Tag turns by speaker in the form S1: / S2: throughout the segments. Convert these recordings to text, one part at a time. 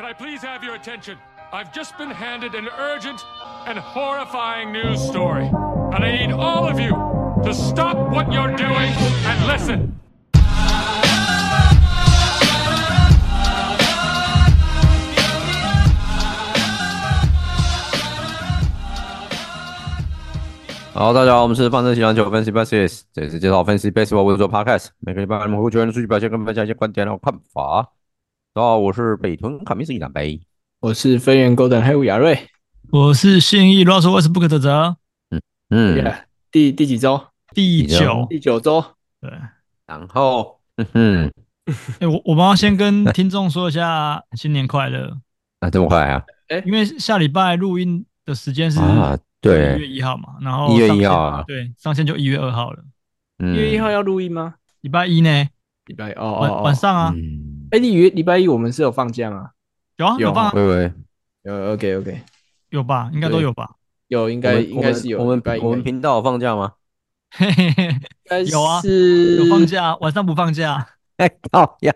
S1: can I please have your attention? I've just been handed an urgent and horrifying news story, and I need all of you to stop what you're doing and listen.
S2: 好，大家好，我们是范特西篮球 Fantasy Baskets，这里是介绍 Fantasy Baseball 为主做 Podcast，每个礼拜我们会球员的数据表现跟分享一些观点和看法。 大家好，我是北屯卡米斯伊南北，
S3: 我是飞猿 Golden 黑五亚瑞，
S4: 我是信义 Russell Westbrook 的泽，
S2: 嗯嗯，yeah,
S3: 第第几周？
S4: 第九
S3: 第九周，
S4: 对，
S2: 然后嗯哼，
S4: 哎、欸，我我们要先跟听众说一下新年快乐
S2: 啊，这么快啊？
S4: 哎、欸，因为下礼拜录音的时间是
S2: 啊，对，
S4: 一月一号嘛，然后
S2: 一月一号啊，
S4: 对，上线就一月二号了，
S3: 一、嗯、月一号要录音吗？
S4: 礼拜一呢？
S3: 礼拜哦，
S4: 晚晚上啊。
S2: 嗯
S3: 哎，你以为礼拜一我们是有放假吗？
S4: 有啊，有放啊。
S2: 喂喂，
S3: 有 OK OK，
S4: 有吧？应该都有吧？
S3: 有，应该应该是有。
S2: 我们我们频道有放假吗？
S4: 嘿嘿嘿，有啊，
S3: 是
S4: 有放假，晚上不放假。
S2: 哎，好呀，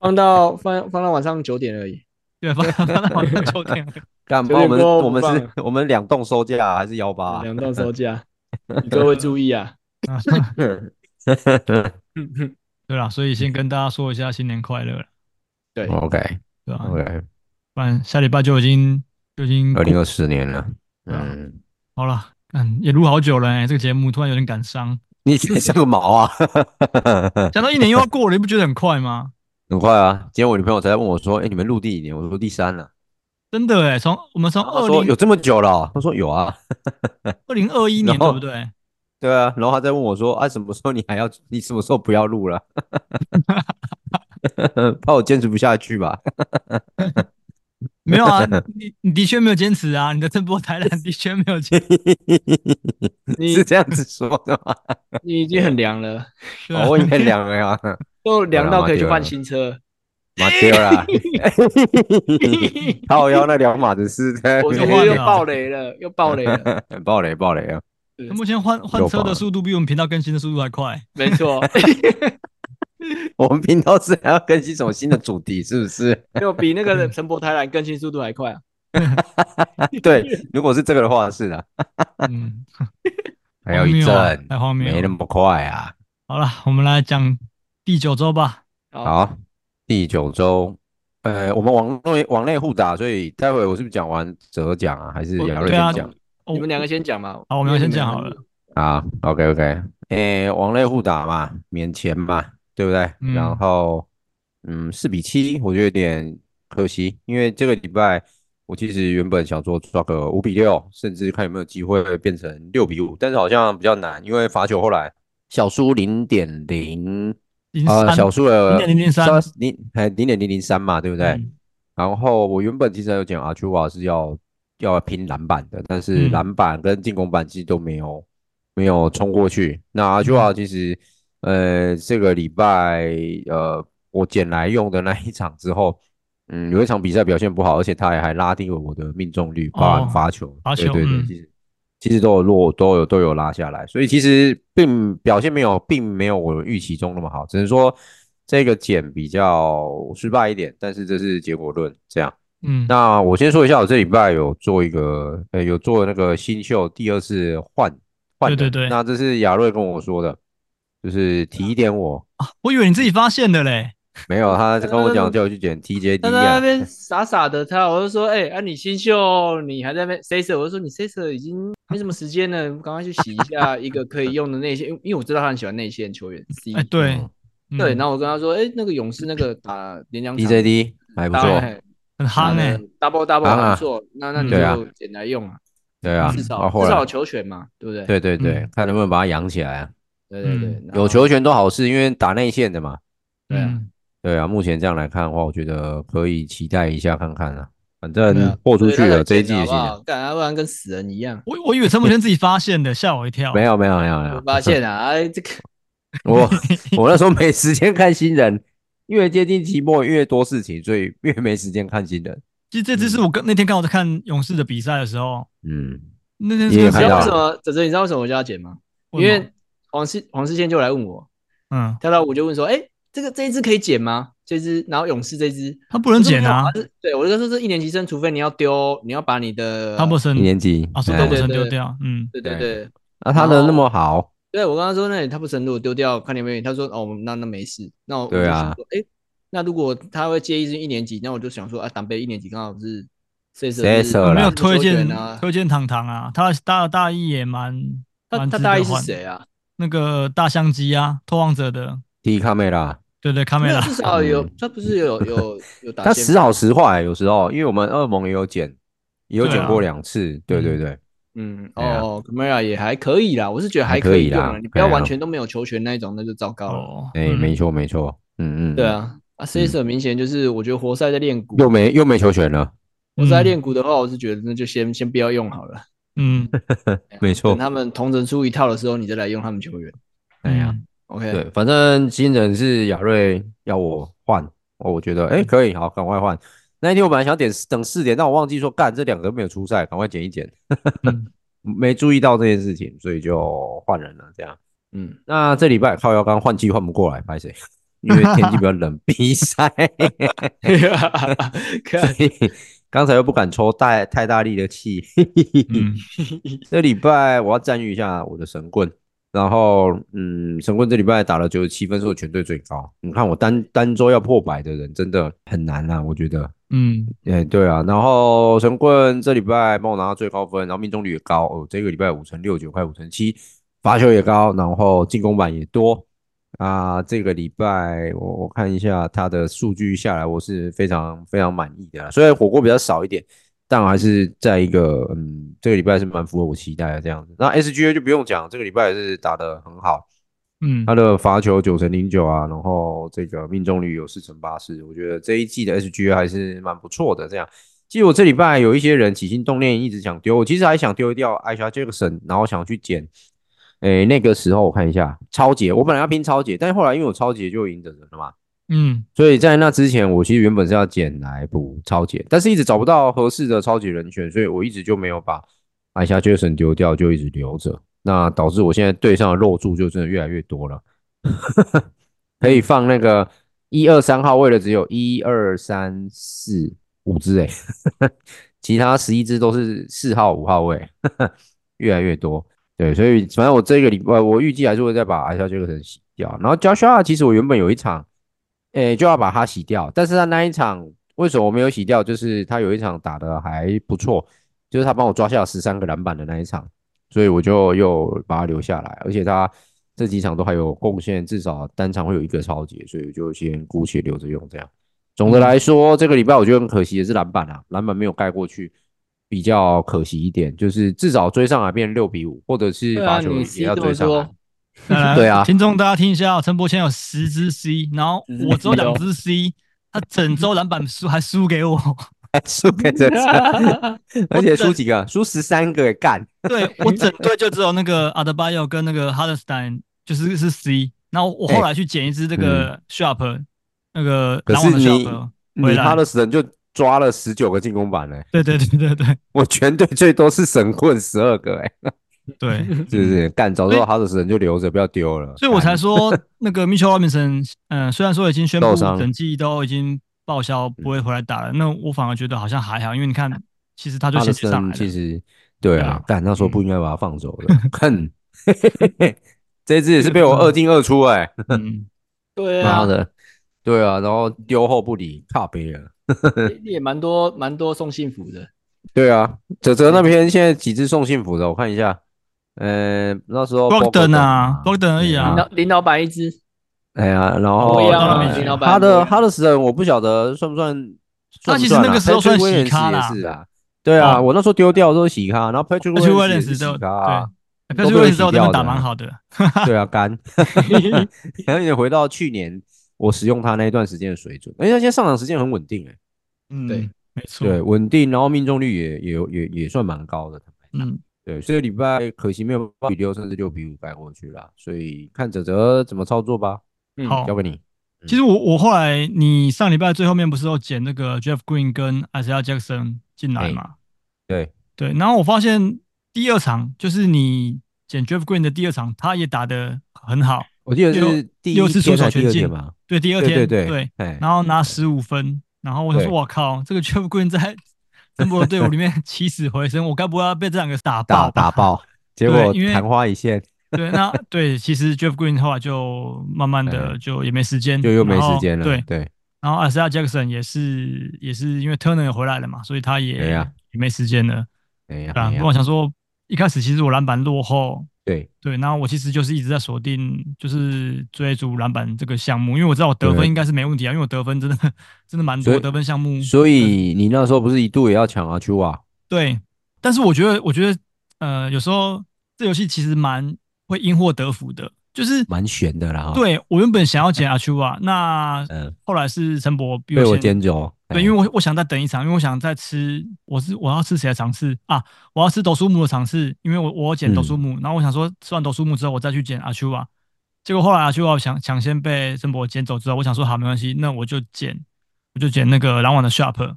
S3: 放到放放到晚上九点而已。
S4: 对，放放到晚上九点。
S2: 干嘛？我们我们是我们两栋收假还是幺八？
S3: 两栋收假，各位注意啊。
S4: 对啦，所以先跟大家说一下新年快乐了。
S3: 对
S2: ，OK，
S4: 对吧
S2: ？OK，
S4: 不然下礼拜就已经就已经
S2: 二零二四年了。
S4: 嗯，嗯好了，嗯，也录好久了哎、欸，这个节目突然有点感伤。
S2: 你像个毛啊！
S4: 讲到一年又要过了，你不觉得很快吗？
S2: 很快啊！今天我女朋友才在问我说：“哎、欸，你们录第几年？”我说：“第三了。”
S4: 真的哎、欸，从我们从二零
S2: 有这么久了、喔，他说有啊，
S4: 二零二一年 对不对？
S2: 对啊，然后他再问我说：“啊，什么时候你还要？你什么时候不要录了？怕我坚持不下去吧？”
S4: 没有啊，你你的确没有坚持啊，你的声波台篮的确没有坚持。
S2: 你是这样子说的吗？
S3: 你已经很凉了，
S2: 哦、我已经很凉了呀，
S3: 都凉到可以去换新车。
S2: 马丢啦，靠腰那两码子是在，
S3: 我又爆雷了，又爆雷了，
S2: 爆雷爆雷啊！
S4: 目前换换车的速度比我们频道更新的速度还快，
S3: 没错。
S2: 我们频道是还要更新什么新的主题，是不是？
S3: 就比那个陈柏台兰更新速度还快啊！
S2: 对，如果是这个的话，是的。
S4: 嗯，
S2: 还有一阵，
S4: 太荒谬，
S2: 没那么快啊。
S4: 好了，我们来讲第九周吧。
S2: 好，第九周，呃，我们网内网内互打，所以待会我是不是讲完哲讲啊，还是亚瑞先讲？
S3: 你们两个先讲嘛，
S4: 好，我们先讲好了。
S2: 啊，OK OK，诶、欸，王类互打嘛，免钱嘛，对不对？嗯、然后，嗯，四比七，我觉得有点可惜，因为这个礼拜我其实原本想说抓个五比六，甚至看有没有机会变成六比五，但是好像比较难，因为罚球后来小输零点零，呃，小输了零点零零三，零还零点零零三嘛，对不对？嗯、然后我原本其实有讲阿丘瓦是要。要拼篮板的，但是篮板跟进攻板其实都没有、嗯、没有冲过去。那阿丘瓦其实，呃，这个礼拜呃，我捡来用的那一场之后，嗯，有一场比赛表现不好，而且他也还拉低了我的命中率，包含发球，对对对，其实其实都有落，都有都有拉下来，所以其实并表现没有，并没有我预期中那么好，只能说这个捡比较失败一点，但是这是结果论，这样。嗯，那我先说一下，我这礼拜有做一个，呃、欸，有做那个新秀第二次换换的，对对对，那这是亚瑞跟我说的，就是提点我。
S4: 啊，我以为你自己发现的嘞，
S2: 没有，他跟我讲叫我去捡 TJD，
S3: 他在那边傻傻的，他我就说，哎、欸，啊你新秀，你还在那边 Sasser，我就说你 Sasser 已经没什么时间了，赶快去洗一下 一个可以用的内线，因为我知道他很喜欢内线球员，C，
S4: 对、
S3: 嗯、对，然后我跟他说，哎、欸，那个勇士那个打连两场
S2: TJD 还不错。
S4: 很夯哎
S3: ，double double 还不错，那那你就捡来用啊，
S2: 对啊，
S3: 至少至少有球权嘛，对不对？
S2: 对对对，看能不能把它养起来啊。
S3: 对对对，
S2: 有球权都好事，因为打内线的嘛。
S3: 对啊，
S2: 对啊，目前这样来看的话，我觉得可以期待一下看看啊。反正豁出去了这一季的新人，
S3: 干啊，不然跟死人一样。
S4: 我我以为陈柏轩自己发现的，吓我一跳。
S2: 没有没有没有没有
S3: 发现啊！哎，这个
S2: 我 我那时候没时间看新人，越接近期末越多事情，所以越没时间看新人。
S4: 其实这只是我跟那天刚好在看勇士的比赛的时候，
S2: 嗯，
S4: 那天
S2: 你也看到了
S3: 为什么？哲哲，你知道为什么我叫他剪吗？因为黄世黄世宪就来问我，
S4: 嗯，
S3: 跳到我就问说，哎，这个这一支可以剪吗？这支，然后勇士这支
S4: 他不能剪啊。
S3: 对，我就说是一年级生，除非你要丢，你要把你的
S4: 汤普森
S2: 一年级
S4: 啊，汤普森丢掉。嗯，
S3: 对对对。
S2: 那他的那么好，
S3: 对我刚刚说，那你汤普森如果丢掉，看你没有？他说哦，那那没事。那我
S2: 对啊，
S3: 哎，那如果他会介意是一年级，那我就想说啊，党杯一年级刚好是谁
S2: 谁谁
S4: 没有推荐推荐糖糖啊？他大大一也蛮，
S3: 他他大一是谁啊？
S4: 那个大相机啊，拓荒者的
S2: 第一卡梅拉。
S4: 对对，卡梅拉
S3: 至少有，他不是有有 有打。
S2: 他时好时坏，有时候因为我们二盟也有剪，也有剪过两次。对对对，
S3: 嗯哦，c a m e r a 也还可以啦，我是觉得还可以啦。你不要完全都没有球权那一种，那就糟糕了。
S2: 哎，没错没错，嗯嗯，
S3: 对啊，啊，CS 明显就是我觉得活塞在练鼓，
S2: 又没又没球权了。
S3: 活塞练鼓的话，我是觉得那就先先不要用好了。
S4: 嗯，
S2: 没错。
S3: 等他们同整出一套的时候，你再来用他们球员。
S2: 哎呀。
S3: OK，
S2: 对，反正新人是亚瑞要我换，我觉得哎可以，好，赶快换。那一天我本来想点等四点，但我忘记说干这两个没有出赛，赶快剪一剪，没注意到这件事情，所以就换人了。这样，嗯，那这礼拜靠腰刚换季换不过来，拍谁？因为天气比较冷，比赛，所以刚才又不敢抽太太大力的气。这礼拜我要赞誉一下我的神棍。然后，嗯，神棍这礼拜打了九十七分，是我全队最高。你看我单单周要破百的人真的很难啊，我觉得。
S4: 嗯，
S2: 哎，对啊。然后神棍这礼拜帮我拿到最高分，然后命中率也高哦。这个礼拜五成六九块五成七，罚球也高，然后进攻板也多啊。这个礼拜我我看一下他的数据下来，我是非常非常满意的。虽然火锅比较少一点。但还是在一个嗯，这个礼拜是蛮符合我期待的这样子。那 SGA 就不用讲，这个礼拜也是打得很好，
S4: 嗯，
S2: 他的罚球九成零九啊，然后这个命中率有四成八四，我觉得这一季的 SGA 还是蛮不错的。这样，其实我这礼拜有一些人起心动念一直想丢，我其实还想丢掉艾莎杰克森，然后想去捡，诶、欸，那个时候我看一下超杰，我本来要拼超杰，但是后来因为我超杰就赢的人了嘛。
S4: 嗯，
S2: 所以在那之前，我其实原本是要捡来补超杰，但是一直找不到合适的抄截人选，所以我一直就没有把艾夏杰森丢掉，就一直留着。那导致我现在队上的肉柱就真的越来越多了，可以放那个一二三号位的只有一二三四五只哎，其他十一只都是四号五号位，越来越多。对，所以反正我这个礼拜我预计还是会再把艾夏杰森洗掉。然后 Joshua 其实我原本有一场。诶、就要把它洗掉，但是他那一场为什么我没有洗掉？就是他有一场打得还不错，就是他帮我抓下了十三个篮板的那一场，所以我就又把他留下来，而且他这几场都还有贡献，至少单场会有一个超级，所以我就先姑且留着用。这样，总的来说，这个礼拜我觉得很可惜的是篮板啊，篮板没有盖过去，比较可惜一点，就是至少追上来变六比五，或者是罚球也要追上来。对啊，
S4: 听众大家听一下，陈柏谦有十支 C，然后我只有两支 C，他整周篮板输还输给我，
S2: 还输给这次，而且输几个？输十三个干。
S4: 对，我整队就只有那个阿德巴约跟那个哈德斯坦就是是 C，然后我后来去捡一只这个 Sharp，那个篮网的 Sharp，
S2: 你哈德斯坦就抓了十九个进攻板嘞。
S4: 对对对对对，
S2: 我全队最多是神棍十二个哎。
S4: 对，
S2: 是不是干？早知道好的时候就留着，不要丢了。
S4: 所以我才说那个 Mitchell Robinson，嗯，虽然说已经宣布整季都已经报销不会回来打了，那我反而觉得好像还好，因为你看，其实他就先上来。
S2: 其实对啊，但那时候不应该把他放走的。哼，这只也是被我二进二出哎。
S3: 嗯，对啊。妈的，
S2: 对啊，然后丢后不理，靠北了。
S3: 也蛮多蛮多送幸福的。
S2: 对啊，泽泽那边现在几只送幸福的，我看一下。呃，那时候
S4: Bogdan 啊，Bogdan 而已啊，
S3: 林老板一只，
S2: 哎呀，然后他的他的死人我不晓得算不算，
S4: 他其实那个时候算洗咖啦，
S2: 是啊，对啊，我那时候丢掉都是洗咖，然后 Patrick Williams 是洗咖，
S4: 对，Patrick Williams 都打蛮好的，
S2: 对啊，干，然后也回到去年我使用他那一段时间的水准，而且他现在上场时间很稳定，哎，
S3: 嗯，对，
S4: 没错，
S2: 对，稳定，然后命中率也也也也算蛮高的。
S4: 嗯，
S2: 对，这个礼拜可惜没有八比六，甚至六比五盖过去了，所以看泽泽怎么操作吧。
S4: 嗯，好，
S2: 交给你。
S4: 其实我我后来，你上礼拜最后面不是有捡那个 Jeff Green 跟 Isaiah Jackson 进来嘛？
S2: 对
S4: 对，然后我发现第二场就是你捡 Jeff Green 的第二场，他也打得很好。
S2: 我记得是第
S4: 六次出手全进
S2: 嘛？
S4: 对，第二天
S2: 对对
S4: 对，然后拿十五分，然后我就说我靠，这个 Jeff Green 在曾博的队伍里面起死回生，我该不会要被这两个打爆？
S2: 打爆，结果昙花一现。
S4: 对，那对，其实 Jeff Green 后来就慢慢的就也没时间，
S2: 就又没时间了。
S4: 对
S2: 对，
S4: 然后 Isaiah Jackson 也是也是因为 Turner 也回来了嘛，所以他也也没时间了。
S2: 对呀，
S4: 啊，我想说一开始其实我篮板落后，
S2: 对
S4: 对，然后我其实就是一直在锁定就是追逐篮板这个项目，因为我知道我得分应该是没问题啊，因为我得分真的真的蛮多得分项目。
S2: 所以你那时候不是一度也要抢阿丘瓦？
S4: 对，但是我觉得我觉得呃有时候这游戏其实蛮。会因祸得福的，就是
S2: 蛮悬的啦。
S4: 对，我原本想要捡阿丘啊，那 后来是陈博
S2: 被我捡走。
S4: 对，因为我我想再等一场，因为我想再吃，我是我要吃谁的尝试啊？我要吃斗苏木的尝试，因为我我捡斗苏木，然后我想说吃完斗苏木之后，我再去捡阿丘啊。结果后来阿丘啊抢抢先被陈博捡走之后，我想说好没关系，那我就捡我就捡那个篮网的 Sharp。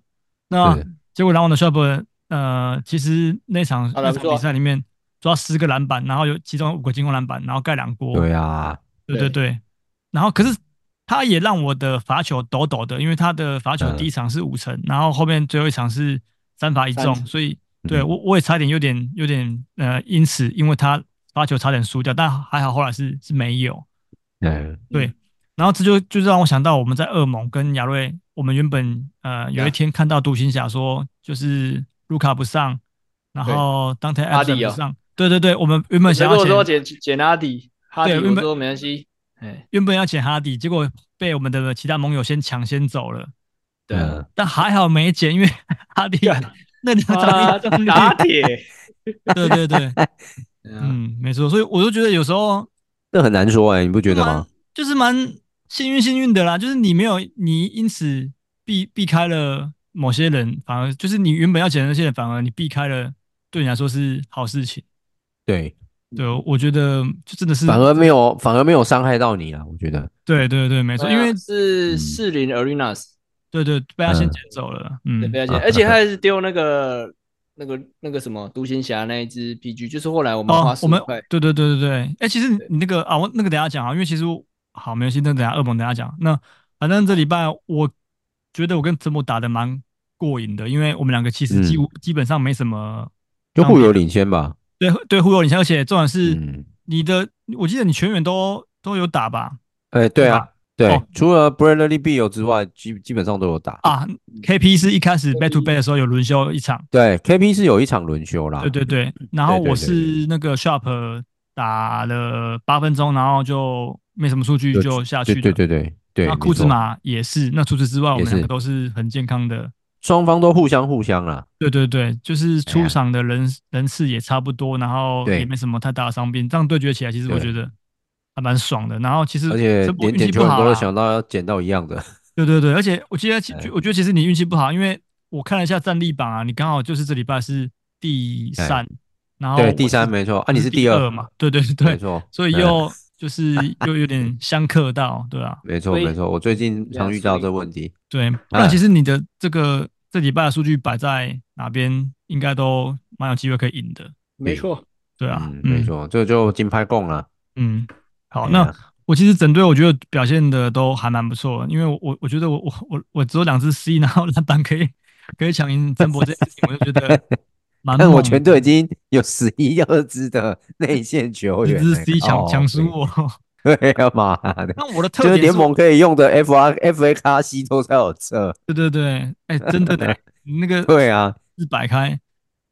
S4: 那结果篮网的 Sharp，呃，其实那场那场比赛里面。抓十个篮板，然后有其中五个进攻篮板，然后盖两锅。
S2: 对啊，
S4: 对对对。然后可是他也让我的罚球抖抖的，因为他的罚球第一场是五成，然后后面最后一场是三罚一中，所以对我我也差点有点有点呃，因此因为他罚球差点输掉，但还好后来是是没有。
S2: 嗯，
S4: 对。然后这就就让我想到我们在恶梦跟亚瑞，我们原本呃有一天看到独行侠说就是卢卡不上，然后当天艾弗森不上。对对对，我们原本想要说捡
S3: 捡阿迪，哈迪我说没关系，哎，
S4: 原本要捡哈迪，结果被我们的其他盟友先抢先走了。
S2: 对，
S4: 但还好没捡，因为 哈迪那两张
S3: 打铁。
S4: 对对 对，嗯，没错，所以我就觉得有时候
S2: 这很难说哎，你不觉得吗？
S4: 就是蛮幸运幸运的啦，就是你没有你因此避避开了某些人，反而就是你原本要捡的那些人，反而你避开了，对你来说是好事情。
S2: 对，
S4: 对，我觉得就真的是
S2: 反而没有，反而没有伤害到你了。我觉得，
S4: 对对对，没错，因为
S3: 是士林 Arenas，
S4: 对对，被他先捡走了，嗯，
S3: 被他捡，而且他还是丢那个那个那个什么独行侠那一只 PG，就是后来我们花十块，
S4: 对对对对对，哎，其实你那个啊，我那个等下讲啊，因为其实好没关系，那等下恶魔等下讲。那反正这礼拜我觉得我跟陈博打的蛮过瘾的，因为我们两个其实几乎基本上没什么，
S2: 就互有领先吧。
S4: 对对，互有领先，而且重点是你的，我记得你全员都都有打吧？
S2: 哎，对啊，对，除了 Bradley Beal 之外，基基本上都有打
S4: 啊。KP 是一开始 back to back 的时候有轮休一场，
S2: 对，KP 是有一场轮休啦。
S4: 对对对，然后我是那个 Sharp 打了八分钟，然后就没什么数据就下去了。
S2: 对对对对，
S4: 那库兹马也是，那除此之外，我们两个都是很健康的。
S2: 双方都互相互相了，
S4: 对对对，就是出场的人人次也差不多，然后也没什么太大的伤病，这样对决起来其实我觉得还蛮爽的。然后其实
S2: 而且连点球都想到要捡到一样的，
S4: 对对对，而且我记得我觉得其实你运气不好，因为我看了一下战力榜啊，你刚好就是这礼拜是第三，然后
S2: 对第三没错。啊，你是第二。
S4: 嘛，对对对，没错，所以又就是 又有点相克到，对啊，
S2: 没错没错，我最近常遇到这个问题。
S4: 对，不然其实你的这个这礼拜的数据摆在哪边，应该都蛮有机会可以赢的。
S3: 没错，
S4: 对啊，
S2: 没错，这就金牌贡了。
S4: 嗯，好，那我其实整队我觉得表现的都还蛮不错，因为我我觉得我我我我只有两只 C，然后篮板可以可以抢赢曾博这件事情，我就觉得蛮。
S2: 但我全队已经有十一二支的内线球员，
S4: 一支 C 强强输我。
S2: 对呀，妈的！
S4: 那我的特点
S2: 就是联盟可以用的 F R F A 卡西都才有这。
S4: 对对对，哎，真的 的，那个
S2: 对啊，
S4: 是摆开，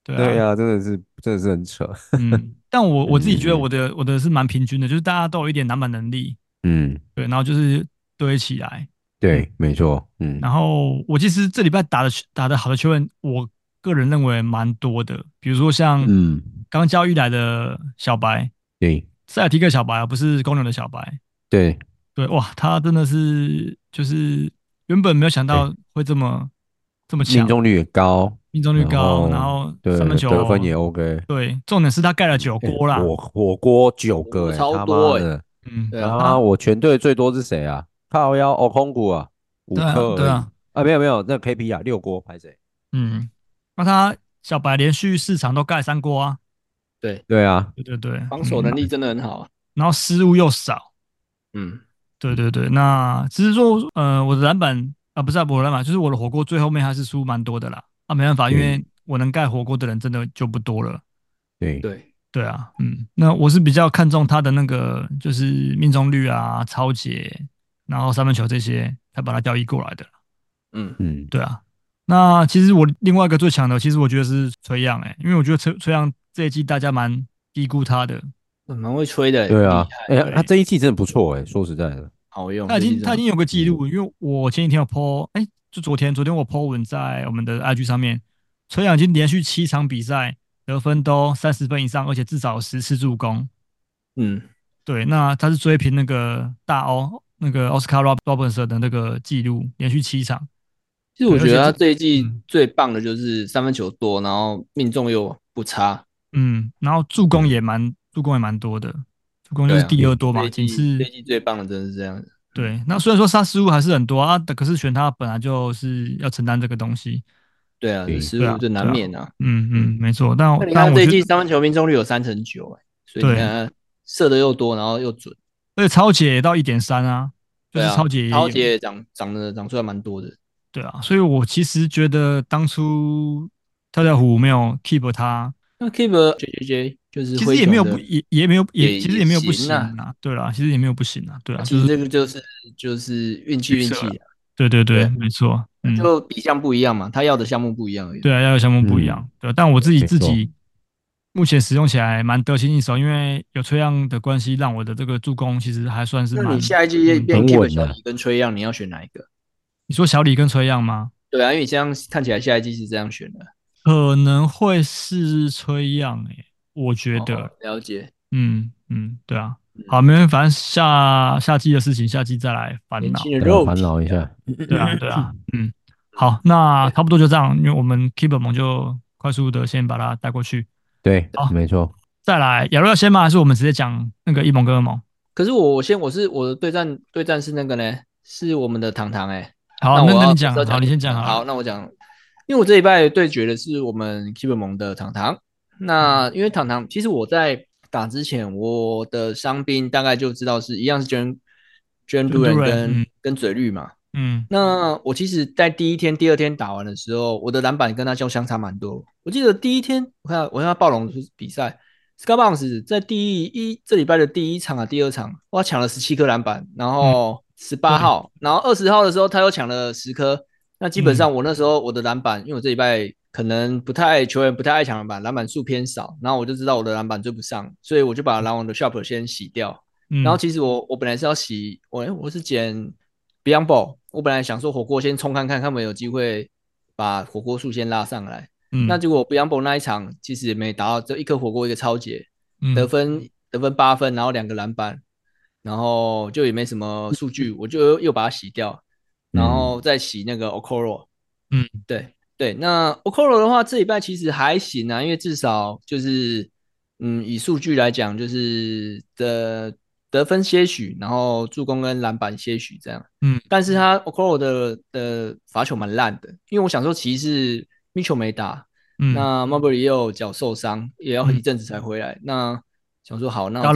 S4: 对
S2: 对呀，真的是真的是很扯。
S4: 嗯，但我我自己觉得我的我的是蛮平均的，就是大家都有一点篮板能力。
S2: 嗯，
S4: 对，然后就是堆起来。
S2: 对，没错。嗯，
S4: 然后我其实这礼拜打的打的好的球员，我个人认为蛮多的，比如说像嗯刚交易来的小白。
S2: 对。
S4: 塞尔提克小白啊，不是公牛的小白。
S2: 对对，
S4: 哇，他真的是就是原本没有想到会这么这么强，
S2: 命中率也高，
S4: 命中率高，然后三分球
S2: 得分也 OK。
S4: 对，重点是他盖了九锅啦，
S2: 火火锅九个，
S3: 超多
S2: 的。
S4: 嗯，
S3: 然
S2: 后，我全队最多是谁啊？靠腰哦，空谷啊，五颗。
S4: 对啊，
S2: 啊没有没有，那 KP 啊，六锅拍谁？
S4: 嗯，那他小白连续四场都盖三锅啊。
S3: 对。
S2: 对啊，
S4: 对对对，
S3: 防守能力真的很好啊，
S4: 然后失误又少。
S3: 嗯，
S4: 对对对，那只是说，呃，我的篮板啊，不是啊，我的篮板，就是我的火锅最后面还是输蛮多的啦。啊，没办法，因为我能盖火锅的人真的就不多了。
S2: 对。
S3: 对。
S4: 对啊，嗯，那我是比较看重他的那个，就是命中率啊、抄截，然后三分球这些，才把他调移过来的。
S3: 嗯。
S2: 嗯，
S4: 对啊。那其实我另外一个最强的，其实我觉得是崔杨诶，因为我觉得崔崔杨这一季大家蛮低估他的，
S3: 蛮会吹的。
S2: 对啊，哎呀，他这一季真的不错诶，说实在的，
S3: 好用。
S4: 他已经他已经有个记录，因为我前几天有 po，哎，就昨天昨天我 po 文在我们的 IG 上面，崔杨已经连续七场比赛得分都三十分以上，而且至少有十次助攻。
S3: 嗯，
S4: 对，那他是追平那个大欧那个奥斯卡罗伯本森的那个记录，连续七场。
S3: 其实我觉得他这一季最棒的就是三分球多，然后命中又不差，
S4: 嗯，然后助攻也蛮助攻也蛮多的，助攻就是第二多嘛，仅次
S3: 这一季最棒的真的是这样子。
S4: 对，那虽然说杀失误还是很多啊，可是选他本来就是要承担这个东西。
S3: 对啊，失误就难免啊。
S4: 嗯嗯，没错。但
S3: 你看这一季三分球命中率有三成九，哎，所以你看射的又多，然后又准，
S4: 而且抄截也到一点三啊，就是抄截
S3: 抄截长长得长出来蛮多的。
S4: 对啊，所以我其实觉得当初跳跳虎没有 keep 他，
S3: 那 keep J J J 就是
S4: 其实也没有不也也没有也其实也没有不行啊，对啦，其实也没有不行啊，对啊，
S3: 其实这个就是就是运气运气啊，
S4: 对对对，没错，
S3: 就比项不一样嘛，他要的项目不一样而已。
S4: 对啊，要的项目不一样，对，但我自己自己目前使用起来蛮得心应手，因为有崔样的关系，让我的这个助攻其实还算是蛮。
S3: 那你下一季变 keep 小李跟崔样，你要选哪一个？
S4: 你说小李跟崔样吗？
S3: 对啊，因为你这样看起来下一季是这样选的，
S4: 可能会是崔样诶，我觉得。
S3: 哦、了解。
S4: 嗯嗯，对啊。好，没问题，反正下下季的事情，下季再来烦恼。
S2: 烦恼一下。
S4: 对啊，对啊。嗯，好，那差不多就这样，因为我们 Keep 萌就快速的先把它带过去。
S2: 对，好，没错。
S4: 再来，亚瑞要先吗？还是我们直接讲那个一萌跟二萌？
S3: 可是我先，我是我的对战对战是那个呢，是我们的糖糖诶。
S4: 好，那那你讲，好，你先讲。
S3: 好，那我讲，因为我这礼拜对决的是我们 Keep 盟的糖糖。那因为糖糖，其实我在打之前，我的伤兵大概就知道是一样是 Jalen Jalen Duren 跟跟嘴绿嘛。嗯。那我其实，在第一天、第二天打完的时候，我的篮板跟他就相差蛮多。我记得第一天，我看我看他暴龙比赛，Sky Bounce 在第一这礼拜的第一场啊、第二场，哇，抢了十七颗篮板，然后。十八号，然后二十号的时候他又抢了十颗，那基本上我那时候我的篮板，因为我这礼拜可能不太球员不太爱抢篮板，篮板数偏少，然后我就知道我的篮板追不上，所以我就把篮网的 shop 先洗掉。然后其实我我本来是要洗，我我是捡 Beyond Ball，我本来想说火锅先冲看看，看有没有机会把火锅数先拉上来。那结果 Beyond Ball 那一场其实也没达到，就一颗火锅一个抄截，得分得分八分，然后两个篮板。然后就也没什么数据，我就又把它洗掉，然后再洗那个 Okoro。嗯，对对，那 Okoro 的话，这礼拜其实还行啊，因为至少就是，嗯，以数据来讲，就是的得分些许，然后助攻跟篮板些许这样。嗯，但是他 Okoro 的的罚球蛮烂的，因为我想说，其实 Mitchell 没打，嗯，那 Mobley 也有脚受伤，也要一阵子才回来。嗯、那想说好，那我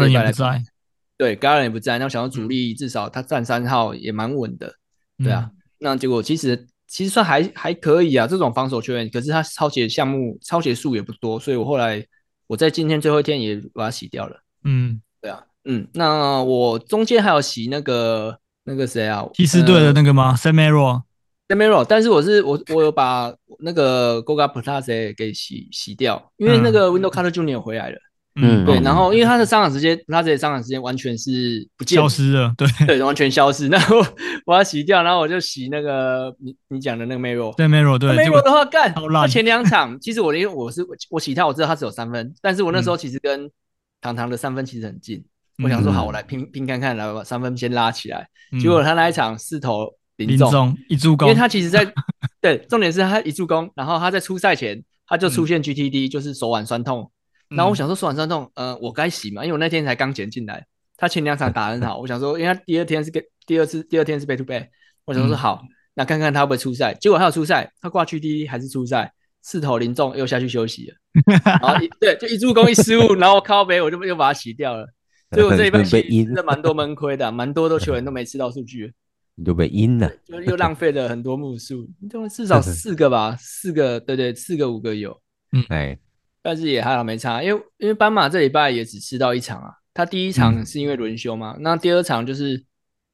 S3: 对，Garland 也不在，那我想要主力至少他站三号也蛮稳的，对啊。嗯、那结果其实其实算还还可以啊，这种防守球员，可是他抄写项目抄写数也不多，所以我后来我在今天最后一天也把它洗掉了。嗯，对啊，嗯，那我中间还有洗那个那个谁啊？
S4: 骑士队的那个吗？Sam Merrill，Sam
S3: Merrill，但是我是我我有把那个 Goga Bitadze 给洗洗掉，因为那个 Window Carter Junior 回来了。嗯，对，然后因为他的上场时间，他这些上场时间完全是不见
S4: 消失了，对
S3: 对，完全消失。然后我要洗掉，然后我就洗那个你你讲的那个 Mero，
S4: 对 Mero，对
S3: Mero 的话干，他前两场其实我因为我是我洗他，我知道他只有三分，但是我那时候其实跟糖糖的三分其实很近，我想说好，我来拼拼看看，来把三分先拉起来。结果他那一场四投零中
S4: 一助攻，
S3: 因为他其实在 对，重点是他一助攻，然后他在出赛前他就出现 GTD，、嗯、就是手腕酸痛。然后我想说手腕酸痛，呃，我该洗嘛，因为我那天才刚捡进来。他前两场打很好，我想说，因为他第二天是第二次，第二天是 back to back，我想说好，那看看他会不会出赛。结果他有出赛，他挂 GTD 还是出赛，四投零中又下去休息了。然后一对，就一助攻一失误，然后靠北我就又把他洗掉了。所以我这一 半其实真的蛮多闷亏的，蛮多的球员都没吃到数据。
S2: 你都被阴了，
S3: 就又浪费了很多目数，至少四个吧，四个，对对，四个五个有，
S2: 嗯，哎，
S3: 但是也还好没差，因为因为斑马这礼拜也只吃到一场啊，他第一场是因为轮休嘛，那第二场就是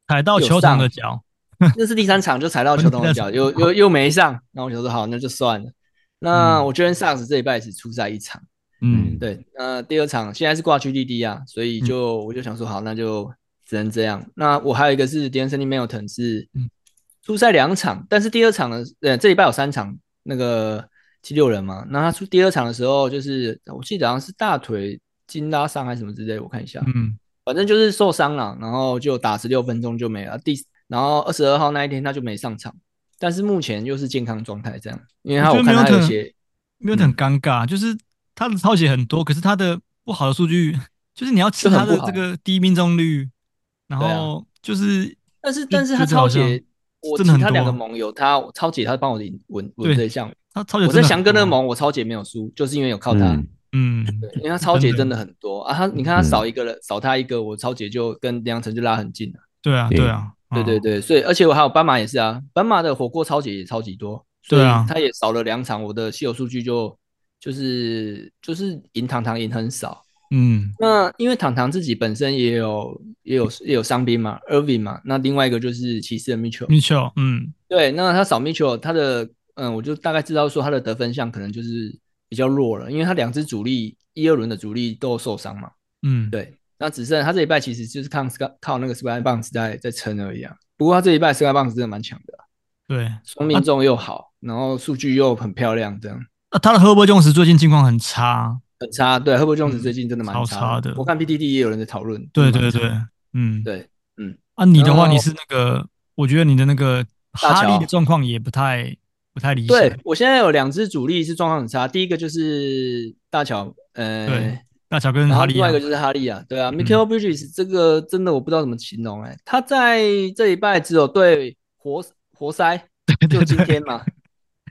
S4: 踩到球童的脚，
S3: 那是第三场就踩到球童的脚，又又又没上，那我就说好，那就算了，那我觉得萨克斯这礼拜只出赛一场，嗯，对，那第二场现在是挂 GTD 啊，所以就我就想说好，那就。只能这样。那我还有一个是 De'Anthony Melton 是出赛两场，但是第二场呢，呃，这礼拜有三场那个七六人嘛。那他出第二场的时候，就是我记得好像是大腿筋拉伤还是什么之类，我看一下，嗯，反正就是受伤了，然后就打十六分钟就没了。第然后二十二号那一天他就没上场，但是目前又是健康状态这样。因为他我看他有些
S4: Melton 很尴尬，就是他的抄写很多，可是他的不好的数据就是你要吃他的这个低命中率。然后就是，
S3: 但是但是他抄写，我其他两个盟友，他抄写他帮我稳稳
S4: 稳这项，
S3: 我在翔哥那个盟，我超姐没有输，就是因为有靠他，
S4: 嗯，
S3: 对，因为他超姐真的很多啊，他你看他少一个人，少他一个，我超姐就跟梁晨就拉很近了，
S4: 对啊，对。啊，
S3: 对对对，所以而且我还有斑马也是啊，斑马的火锅超姐也超级多，对啊，他也少了两场，我的稀有数据就就是就是赢糖糖赢很少。
S4: 嗯，
S3: 那因为糖糖自己本身也有也有也有伤兵嘛，Irving 嘛，那另外一个就是骑士的 Mitchell，Mitchell，
S4: 嗯，
S3: 对，那他少 Mitchell，他的嗯，我就大概知道说他的得分项可能就是比较弱了，因为他两支主力一二轮的主力都受伤嘛，
S4: 嗯，
S3: 对，那只剩他这一拜其实就是靠靠那个 Sky Bounce 在在撑而已啊，不过他这一拜 Sky Bounce 真的蛮强的，
S4: 对，
S3: 双命中又好，然后数据又很漂亮，这样，
S4: 那他的 Herbert Jones 最近近况很差。
S3: 很差，对，Herbert Jones 最近真的蛮差的，
S4: 差的。
S3: 我看 PTT 也有人在讨论。
S4: 对对对，嗯，
S3: 对，嗯。
S4: 啊，你的话，你是那个，我觉得你的那个哈利的状况也不太不太理想。
S3: 对，我现在有两支主力是状况很差，第一个就是大乔，呃，对
S4: 大乔跟哈利，
S3: 另外一个就是哈利啊，对啊，Mikal Bridges 这个真的我不知道怎么形容，哎，他在这礼拜只有对活活塞，就今天嘛。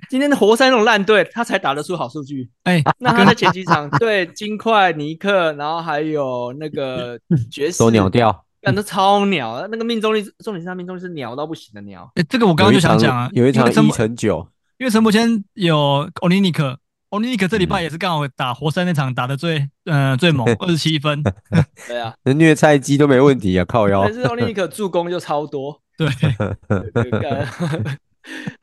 S3: 今天的活塞那种烂队，他才打得出好数据。哎、欸，那他在前几场 对金块、尼克，然后还有那个 爵士，
S2: 都鸟掉，
S3: 干得超鸟。那个命中率，重点是他命中率是鸟到不行的鸟。
S4: 哎、欸，这个我刚刚就想讲啊，
S2: 有一场一成九，
S4: 因为陈柏谦有奥尼尼克，奥尼尼克这礼拜也是刚好打活塞那场打的最，嗯、呃，最猛，二十七分。
S3: 对啊，
S2: 那虐菜鸡都没问题啊，靠腰。
S3: 但是奥尼尼克助攻就超多。对。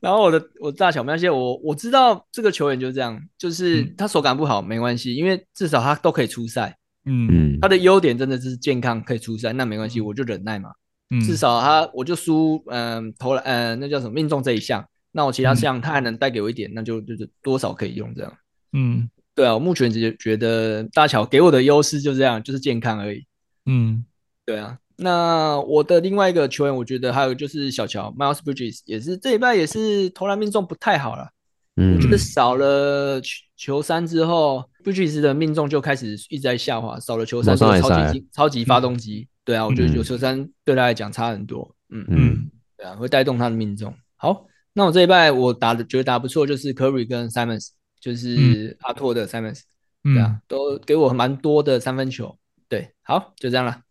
S3: 然后我的我大小没关系，我我知道这个球员就是这样，就是他手感不好没关系，因为至少他都可以出赛。
S4: 嗯，
S3: 他的优点真的是健康可以出赛，那没关系，我就忍耐嘛。嗯，至少他我就输，嗯、呃，投篮，嗯、呃，那叫什么命中这一项，那我其他项他还能带给我一点，那就就是多少可以用这样。
S4: 嗯，
S3: 对啊，我目前直接觉得大乔给我的优势就是这样，就是健康而已。
S4: 嗯，
S3: 对啊。那我的另外一个球员，我觉得还有就是小乔 Miles Bridges，也是这一拜也是投篮命中不太好了。嗯，我觉得少了球球三之后，Bridges 的命中就开始一直在下滑。少了球三，超级超级发动机。对啊，我觉得有球三对他来讲差很多。嗯嗯，对啊，会带动他的命中。好，那我这一拜我打的觉得打不错，就是 Curry 跟 Simons，就是阿拓的 Simons，对啊，都给我蛮多的三分球。对，好，就这样了。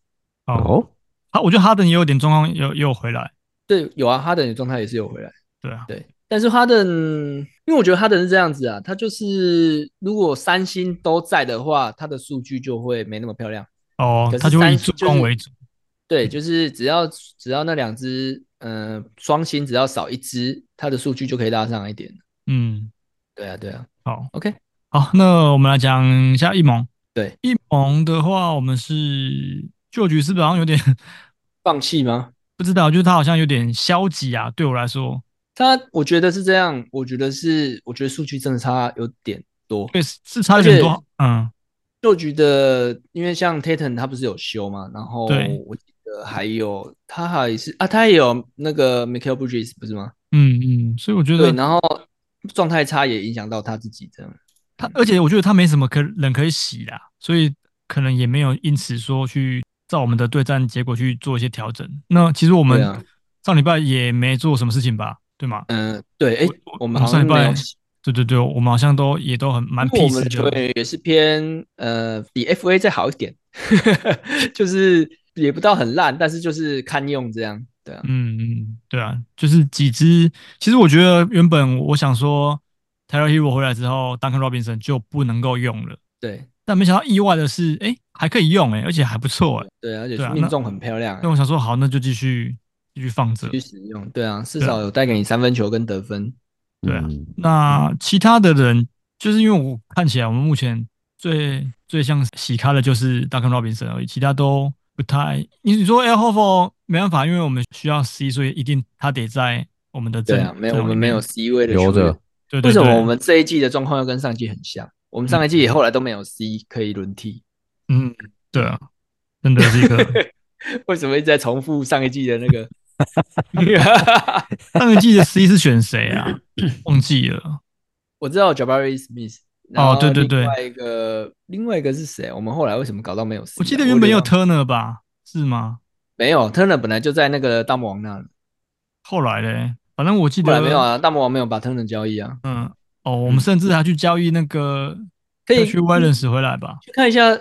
S4: 哦，好，我觉得哈登也有点状况，又又回来。
S3: 对，有啊，哈登的状态也是有回来。
S4: 对啊，
S3: 对，但是哈登，因为我觉得哈登是这样子啊，他就是如果三星都在的话，他的数据就会没那么漂亮。
S4: 哦，他就会以助攻为主。
S3: 对，就是只要只要那两只，嗯、呃，双星只要少一只，它的数据就可以拉上一点。
S4: 嗯，
S3: 对啊，对啊。
S4: 好
S3: ，OK，
S4: 好，那我们来讲一下一盟。
S3: 对，
S4: 一盟的话，我们是。旧局是不是好像有点
S3: 放弃吗？
S4: 不知道，就是他好像有点消极啊。对我来说，
S3: 他我觉得是这样，我觉得是，我觉得数据真的差有点多，
S4: 对，是差有点多。嗯，
S3: 旧局的，因为像 Tatum 他不是有修嘛，然后我记还有他还是啊，他也有那个 Mikal Bridges 不是吗？
S4: 嗯嗯，所以我觉得，
S3: 对，然后状态差也影响到他自己这样。
S4: 他而且我觉得他没什么可人可以洗啦，所以可能也没有因此说去照我们的对战结果去做一些调整。那其实我们上礼拜也没做什么事情吧，对吗？
S3: 嗯，对，哎，我们
S4: 上礼拜。对对对，我们好像都也都很蛮 peace 的。我们的球员
S3: 也是偏呃比 FA 再好一点，就是也不到很烂，但是就是堪用这样。对啊，
S4: 嗯嗯，对啊，就是几支。其实我觉得原本我想说 Herro 回来之后，Duncan Robinson 就不能够用了。
S3: 对，
S4: 但没想到意外的是，哎，还可以用哎，而且还不错哎。
S3: 对，而且命中很漂亮。
S4: 那我想说，好，那就继续继续放着，
S3: 继续使用。对啊，至少有带给你三分球跟得分。
S4: 对啊，那其他的人就是因为我看起来，我们目前最最像喜咖的就是 Duncan Robinson 而已，其他都不太。你你说 Al Horford 没办法，因为我们需要 C，所以一定他得在我们的
S3: 对啊，没有我们没有 C 位的
S2: 留着。
S4: 对对对，
S3: 为什么我们这一季的状况又跟上一季很像？我们上一季也后来都没有 C 可以轮替。
S4: 嗯，对啊，真的是一个。
S3: 为什么一直在重复上一季的那个？
S4: 上一季的 C 是选谁啊？忘记了。
S3: 我知道 Jabari Smith。
S4: 哦，对对对。
S3: 另外一个，另外一个是谁？我们后来为什么搞到没有？
S4: 我记得原本有 Turner 吧？是吗？
S3: 没有，Turner 本来就在那个大魔王那里。
S4: 后来嘞，反正我记得
S3: 没有啊。大魔王没有把 Turner 交易啊。
S4: 嗯。哦，我们甚至还去交易那个，可以去 Wallace 回来吧？
S3: 去看一下，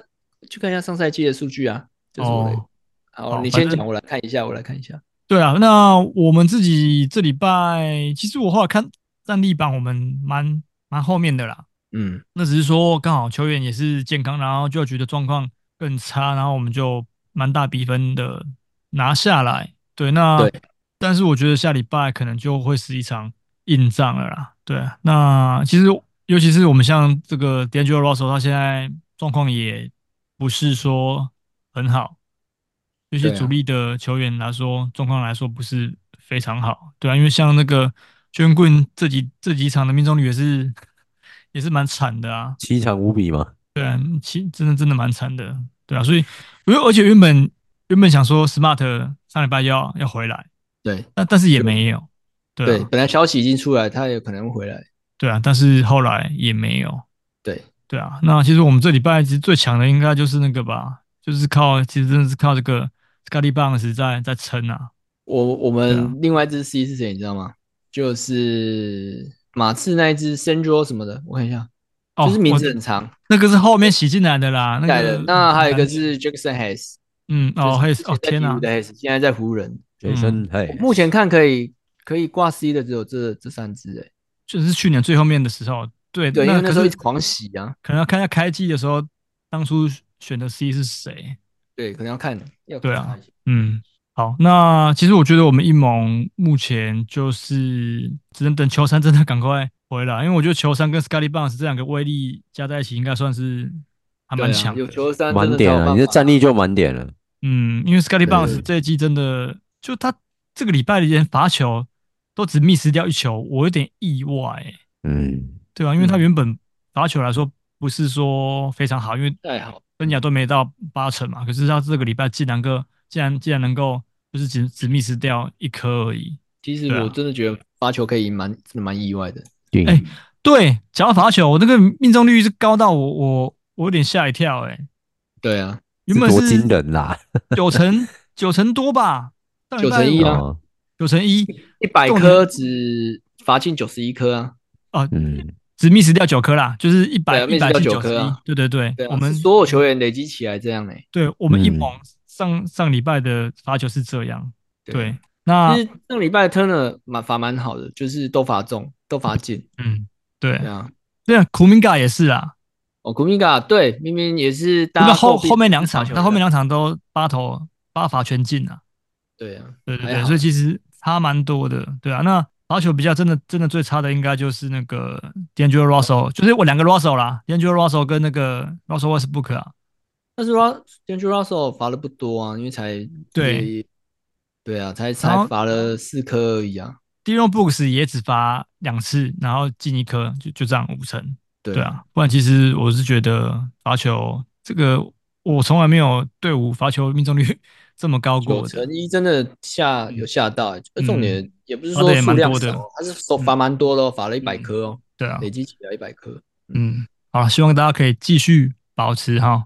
S3: 去看一下上赛季的数据啊。就是哦。好，你先讲，我来看一下，我来看一下。
S4: 对啊，那我们自己这礼拜，其实我后来看战力榜，我们蛮蛮后面的啦。
S3: 嗯，
S4: 那只是说刚好球员也是健康，然后就觉得状况更差，然后我们就蛮大比分的拿下来。对，那对，但是我觉得下礼拜可能就会是一场硬仗了啦。对啊，那其实尤其是我们像这个 D'Angelo Russell，他现在状况也不是说很好。有些主力的球员来说，状况来说不是非常好，对啊，因为像那个 Jalen Green 这几这几场的命中率也是也是蛮惨的啊，
S2: 凄惨无比嘛？
S4: 对啊，其真的真的蛮惨的，对啊，所以因为而且原本原本想说 Smart 上礼拜要要回来，
S3: 对，
S4: 但但是也没有，对，
S3: 对，本来消息已经出来，他有可能会回来，
S4: 对啊，但是后来也没有，
S3: 对，
S4: 对啊，那其实我们这礼拜其实最强的应该就是那个吧，就是靠其实真的是靠这个。Scottie Barnes 在在撑啊！
S3: 我我们另外一只 C 是谁？你知道吗？就是马刺那一只 Sandro 什么的，我看一下，哦，就是名字很长，
S4: 那个是后面洗进来的啦。
S3: 改了，那还有一个是 Jackson Hayes，
S4: 嗯，哦，Hayes，哦，天哪
S3: ，Hayes 现在在湖人
S2: ，Jackson Hayes，
S3: 目前看可以可以挂 C 的只有这这三只，哎，
S4: 就是去年最后面的时候，对
S3: 对，因为那时候一直狂洗啊，
S4: 可能要看一下开季的时候，当初选的 C 是谁。
S3: 对，可能要看，要看
S4: 对啊，嗯，好，那其实我觉得我们一盟目前就是只能等球三真的赶快回来，因为我觉得球三跟 Scottie Barnes 这两个威力加在一起，应该算是还蛮强的，
S3: 有球三
S2: 满点了，你的战力就满点了。
S4: 嗯，因为 Scottie Barnes 这一季真的，就他这个礼拜连罚球都只 miss 掉一球，我有点意外、欸。
S2: 嗯，
S4: 对、啊？因为他原本罚球来说不是说非常好，因为
S3: 太好。
S4: 分亚都没到八成嘛，可是他这个礼拜竟然个竟然竟然能够就是只只 miss 掉一颗而已。
S3: 其实我真的觉得罚球可以蛮真的蛮意外的。
S4: 哎、欸，对，讲到罚球，我那个命中率是高到我我我有点吓一跳哎、欸。
S3: 对啊，
S4: 原本是
S2: 多惊人啦，
S4: 九成九成多吧，
S3: 九成一啊，
S4: 九成一，
S3: 一百颗只罚进九十一颗啊。
S4: 啊，嗯。只 miss 掉九颗啦，就是一百一百九颗啊！对
S3: 对对，
S4: 我们
S3: 所有球员累积起来这样呢、欸。
S4: 对，我们一盟上上礼拜的罚球是这样。对，对那
S3: 其实上礼拜 Turner 蛮罚蛮好的，就是都罚中，都罚进。
S4: 嗯，对啊，对啊，Kuminga 也是啊。
S3: 哦，Kuminga 对，明明也是，
S4: 那后后面两场，那后面两场都八投八罚全进啊。
S3: 对啊，
S4: 对对对，所以其实差蛮多的。对啊，那。罚球比较真的真的最差的应该就是那个 D'Angelo Russell，就是我两个 Russell 啦，D'Angelo Russell 跟那个 Russell Westbrook 啊。
S3: 但是 D'Angelo Russell 罚的不多啊，因为才对对啊，才才罚了四颗而已啊。
S4: Dillon Brooks 也只罚两次，然后进一颗，就就这样五成。
S3: 对，
S4: 对啊，不然其实我是觉得罚球这个我从来没有队伍罚球命中率 这么高过的。
S3: 九成一真的吓有吓到，重点也不是说数量少，他是罚蛮多的，罚了一百颗哦。
S4: 对啊，
S3: 累积起来一百颗。
S4: 嗯，好，希望大家可以继续保持哈。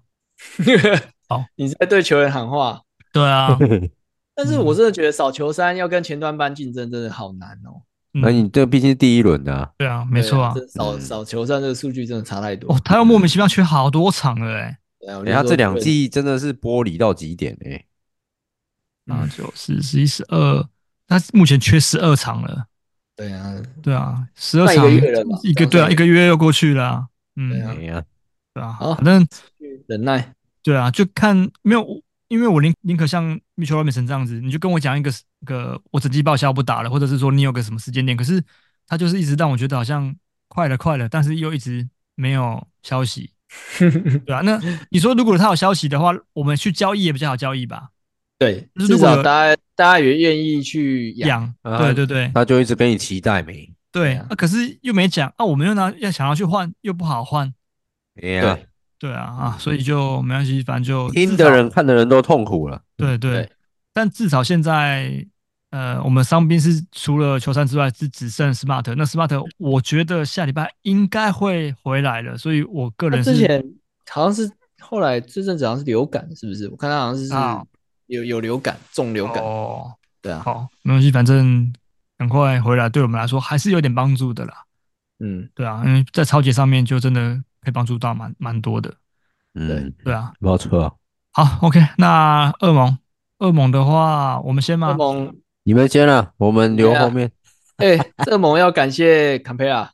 S4: 好，
S3: 你在对球员喊话。
S4: 对啊，
S3: 但是我真的觉得扫球三要跟前端班竞争真的好难哦。
S2: 那你这毕竟是第一轮的。
S4: 对啊，没错啊。
S3: 扫扫球三这个数据真的差太多。
S4: 哦，他又莫名其妙缺好多场了哎。
S2: 对啊，他这两季真的是剥离到极点哎。
S4: 那就十、十一、十二，他目前缺十二场了。
S3: 对啊，
S4: 对啊，十二场一个对啊，一个月又过去了。嗯，对啊，对啊，反正
S3: 忍耐。
S4: 对啊，就看没有，因为我宁宁可像 Mitchell Robinson 这样子，你就跟我讲一个个我整季报销不打了，或者是说你有个什么时间点，可是他就是一直让我觉得好像快了快了，但是又一直没有消息。对啊，那你说如果他有消息的话，我们去交易也比较好交易吧？
S3: 对，至少大家大家也愿意去养，
S4: 对对对，
S2: 他就一直跟你期待没？
S4: 对啊，可是又没讲啊，我们又拿要想要去换，又不好换，
S2: 对
S4: 对啊啊，所以就没关系，反正就
S2: 听的人看的人都痛苦了，
S4: 对对，但至少现在呃，我们伤兵是除了球三之外是只剩 Smart，那 Smart 我觉得下礼拜应该会回来了，所以我个人
S3: 之前好像是后来这阵子好像是流感，是不是？我看他好像是。有有流感，重流感。哦，对啊，
S4: 好，没关系，反正赶快回来，对我们来说还是有点帮助的啦。
S3: 嗯，
S4: 对啊，因为在超级上面就真的可以帮助到蛮蛮多的。
S2: 嗯，对，
S4: 对啊，
S2: 没有错。
S4: 好，OK，那恶猛，恶猛的话，我们先吗？
S3: 恶魔，
S2: 你们先了，我们留后面。
S3: 哎，恶猛要感谢坎佩拉，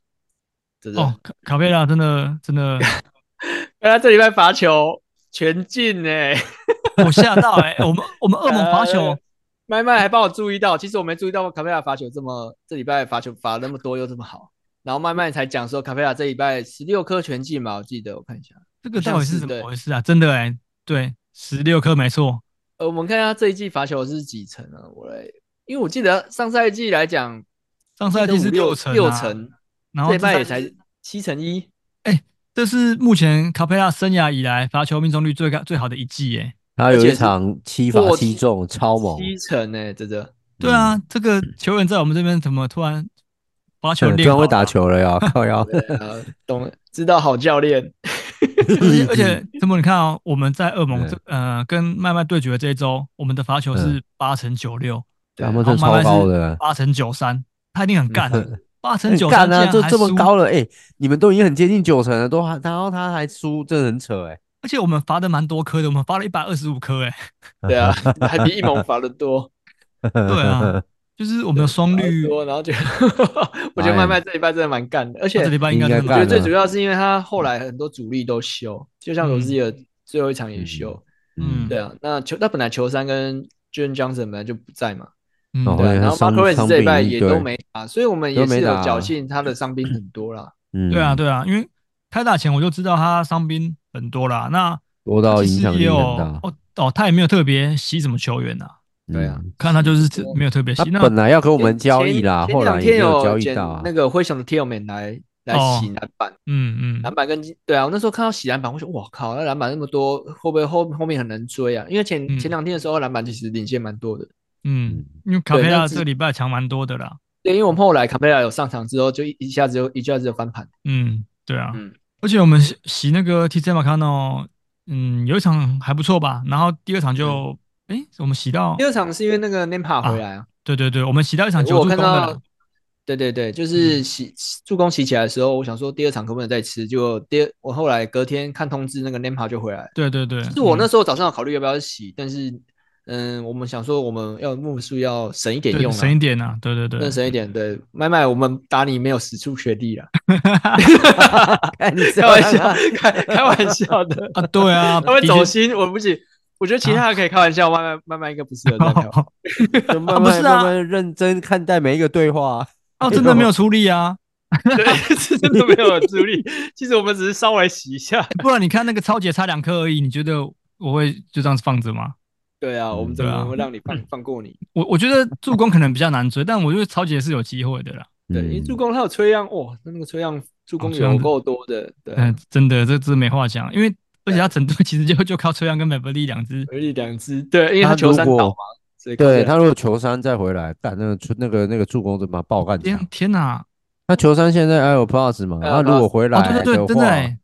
S4: 哦，卡卡佩拉真的真的，
S3: 他这礼拜罚球全进哎。
S4: 我吓到哎、欸！我们我们恶猛罚球，
S3: 麦麦还帮我注意到，其实我没注意到卡佩拉罚球这么这礼拜罚球罚那么多又这么好，然后慢慢才讲说卡佩拉这礼拜十六颗全进嘛，我记得我看一下，
S4: 这个到底是怎么回事啊？真的哎、欸，对，十六颗没错。
S3: 呃，我们看一下这一季罚球是几成啊？我来，因为我记得上赛季来讲，
S4: 上赛季是六成、啊、
S3: 六成，然后这礼拜也才七成一，
S4: 哎、欸，这是目前卡佩拉生涯以来罚球命中率最高最好的一季耶、欸。
S2: 他有一场七罚七中，超猛，
S3: 七成呢，这个。
S4: 对啊，这个球员在我们这边怎么突然罚球练？突
S2: 然会打球了呀！靠腰，
S3: 懂，知道好教练。
S4: 而且怎么你看啊？我们在恶魔这呃跟麦麦对决的这一周，我们的罚球是八成九六，
S2: 他们是超高的，
S4: 八成九三，他一定很干。八成九三
S2: 啊，就这么高了，哎，你们都已经很接近九成了，都还然后他还输，真的很扯哎。
S4: 而且我们罚的蛮多颗的，我们罚了一百二十五颗，哎，
S3: 对啊，还比一盟罚的多。
S4: 对啊，就是我们的双率
S3: 多，然后就，我觉得麦麦这礼拜真的蛮干的，而且
S4: 这礼拜应该，
S3: 我觉得最主要是因为他后来很多主力都休，就像罗兹尔最后一场也休，嗯，对啊，那球那本来球三跟 Jalen Johnson 本来就不在嘛，嗯，对，然后 Mark Race 这礼拜也都没打，所以我们也是有侥幸他的伤兵很多啦，
S4: 嗯，对啊，对啊，因为开打前我就知道他伤兵。很多啦，那
S2: 多到影响力很大
S4: 哦哦，他也没有特别吸什么球员呐。
S3: 对啊，
S4: 看他就是没有特别吸。
S2: 他本来要跟我们交易啦，后来也有交易到
S3: 那个灰熊的 Tillman 来来洗篮板。
S4: 嗯嗯，
S3: 篮板跟对啊，我那时候看到洗篮板，我说哇靠，那篮板那么多，会不会后后面很难追啊？因为前前两天的时候篮板其实领先蛮多的。
S4: 嗯，因为卡佩拉这个礼拜强蛮多的啦。
S3: 对，因为我们后来卡佩拉有上场之后，就一下子就一下子就翻盘。
S4: 嗯，对啊。嗯。而且我们洗那个 TJ McConnell，嗯，有一场还不错吧，然后第二场就，哎、嗯，我们洗到
S3: 第二场是因为那个 Nembhard 回来啊，
S4: 对对对，我们洗到一场九助攻的，
S3: 对对对，就是洗助攻洗起来的时候，我想说第二场可不能再吃，就第二我后来隔天看通知，那个 Nembhard 就回来，
S4: 对对对，
S3: 是我那时候早上有考虑要不要洗，但是。嗯，我们想说，我们要木数要省一点用，
S4: 省一点啊，对对对，
S3: 更省一点。对，麦麦，我们打你没有使出全力了，
S2: 开玩笑，
S3: 开开玩笑的
S4: 啊，对啊，
S3: 他会走心，我不行，我觉得其他的可以开玩笑，慢慢慢慢应该不适合这样，
S2: 麦麦麦麦认真看待每一个对话，
S4: 哦，真的没有出力啊，
S3: 对，真的没有出力，其实我们只是稍微洗一下，
S4: 不然你看那个超姐差两颗而已，你觉得我会就这样子放着吗？
S3: 对啊，我们怎么会让你放放过你？
S4: 我我觉得助攻可能比较难追，但我觉得超姐是有机会的啦。
S3: 对，因为助攻他有崔样，哇，那那个崔样助攻有够多的。对，
S4: 真的这这没话讲，因为而且他整队其实就就靠崔杨跟 Beverley 两支
S3: ，Beverley 两只，对，因为他球三倒嘛，所以
S2: 对他如果球三再回来干那个那个那个助攻怎么爆干？
S4: 天天哪！
S2: 他球三现在 L Plus 嘛，他如果回来的话，
S4: 对对对，真的，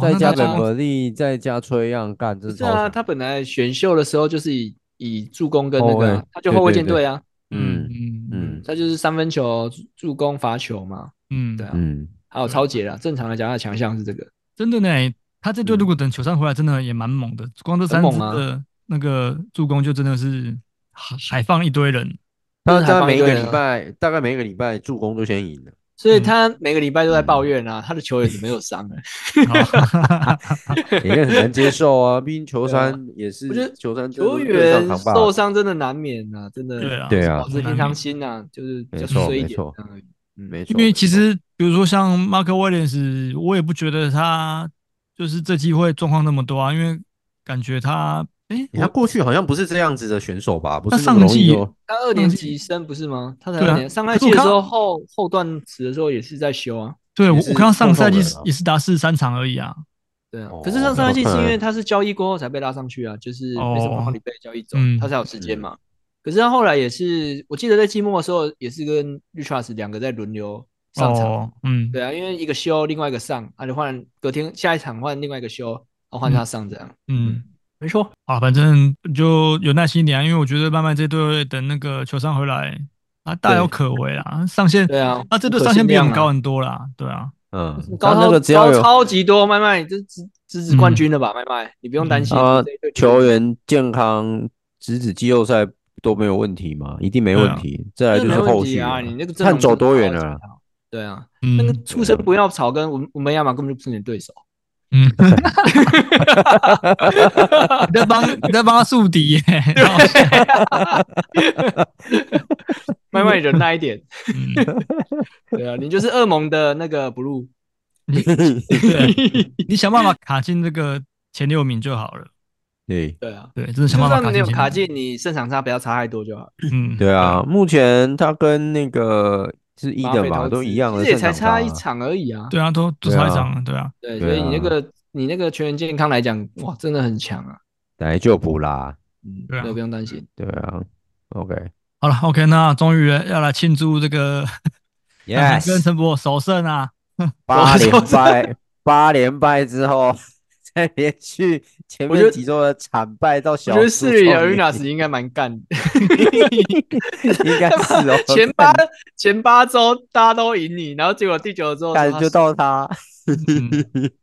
S2: 再加 Beverley，再加崔杨干，这
S3: 是啊，他本来选秀的时候就是以以助攻跟那个，他就后卫舰队啊，
S2: 嗯嗯嗯，
S3: 他就是三分球、助攻、罚球嘛，嗯，对啊，嗯，还有超杰啦。正常来讲，他的强项是这个，
S4: 真的呢。他这队如果等球三回来，真的也蛮猛的。光这三支的那个助攻，就真的是海放一堆人。
S2: 他大概每一个礼拜，大概每一个礼拜助攻都先赢了。
S3: 所以他每个礼拜都在抱怨啊，他的球员怎么没有伤呢？
S2: 也很难接受啊，毕竟球三也是。我觉得球三
S3: 球员受伤真的难免啊，真的。
S2: 对啊，
S3: 保持平常心啊，就是比较衰一点。
S2: 嗯，没错。
S4: 因为其实比如说像马克威廉斯，我也不觉得他。就是这机会状况那么多啊，因为感觉他，哎，
S2: 他过去好像不是这样子的选手吧？不是
S4: 上季
S3: 他二年级生不是吗？他才二年，上赛季的时候后后段时的时候也是在修啊。
S4: 对，我我看到上赛季也是打四十三场而已啊。
S3: 对啊，可是上赛季是因为他是交易过后才被拉上去啊，就是没什么好里被交易走，他才有时间嘛。可是他后来也是，我记得在季末的时候也是跟 Richards 两个在轮流。上场，oh, 嗯，对啊，因为一个休，另外一个上，啊，就换隔天下一场换另外一个休，然后换他上这样，嗯，嗯。没错，
S4: 啊，反正就有耐心一点啊，因为我觉得慢慢这队等那个球商回来啊，大有可为啊，上限，对啊，啊，这队上限比我们高很多啦，对啊，
S2: 嗯，
S3: 高超高超级多，麦麦这直直指冠军了吧，麦麦，你不用担心
S2: 啊，球员健康，直指季后赛都没有问题嘛，一定没问题，再来就是后续啊，你那个看走多远了。
S3: 对啊，那个畜生不要吵，跟我我们亚马根本就不是你的对手。
S4: 嗯，你在帮你在帮他树敌耶，
S3: 慢慢忍耐一点。对啊，你就是恶魔的那个 blue，
S4: 你想办法卡进这个前六名就好了。
S2: 对
S3: 对啊，
S4: 对，就是想办法卡进。
S3: 卡进，你胜场差不要差太多就好。
S2: 嗯，对啊，目前他跟那个。是一的吧，都一样的，
S3: 其实也才差一场而已啊。
S4: 对啊，都都差一场，对啊。
S3: 对，所以你那个你那个全员健康来讲，哇，真的很强啊。
S2: 来就补啦，
S3: 嗯，对啊，不用担心。
S2: 对啊，OK，
S4: 好了，OK，那终于要来庆祝这个，Yes，跟陈博首胜啊，
S2: 八连败，八连败之后。再连续前面几周的惨败到小，
S3: 我觉得四里尔 Unas 应该蛮干的，
S2: 应该是哦。
S3: 前八前八周大家都赢你，然后结果第九周
S2: 感觉到他，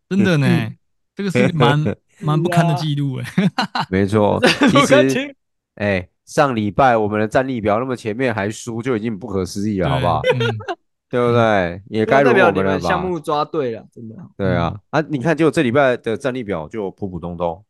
S4: 真的呢，这个是蛮蛮不堪的记录哎。
S2: 没错，其实哎，上礼拜我们的战力表那么前面还输，就已经不可思议了，好不好？对不对？也该轮我们了吧？
S3: 项目抓对了，真的。
S2: 对啊，啊，你看，结果这礼拜的战力表就普普通通。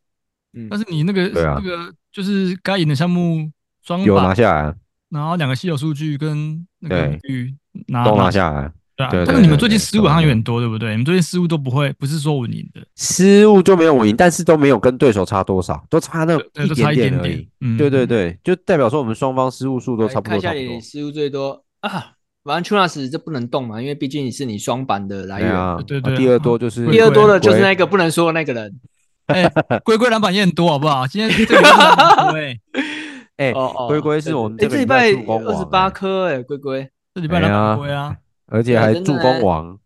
S4: 嗯，但是你那个那个就是该赢的项目双
S2: 有拿下来，
S4: 然后两个稀有数据跟那个
S2: 玉拿都拿下来。
S4: 对啊，但是你们最近失误好像有点多，对不对？你们最近失误都不会，不是说稳赢的。
S2: 失误就没有稳赢，但是都没有跟对手差多少，都差那一点点而已。嗯，对对对，就代表说我们双方失误数都差不多。看一
S3: 下你失误最多啊。反正 Turnus 这不能动嘛，因为毕竟你是你双板的来源。
S4: 对对，
S2: 第二多就是
S3: 第二多的就是那个不能说的那个人。
S4: 哎，龟龟篮板也很多，好不好？今天这个龟龟，
S2: 哎，龟龟是我们
S3: 这礼拜二十八颗，哎，龟龟
S4: 这礼拜篮板龟啊，
S2: 而且还助攻王，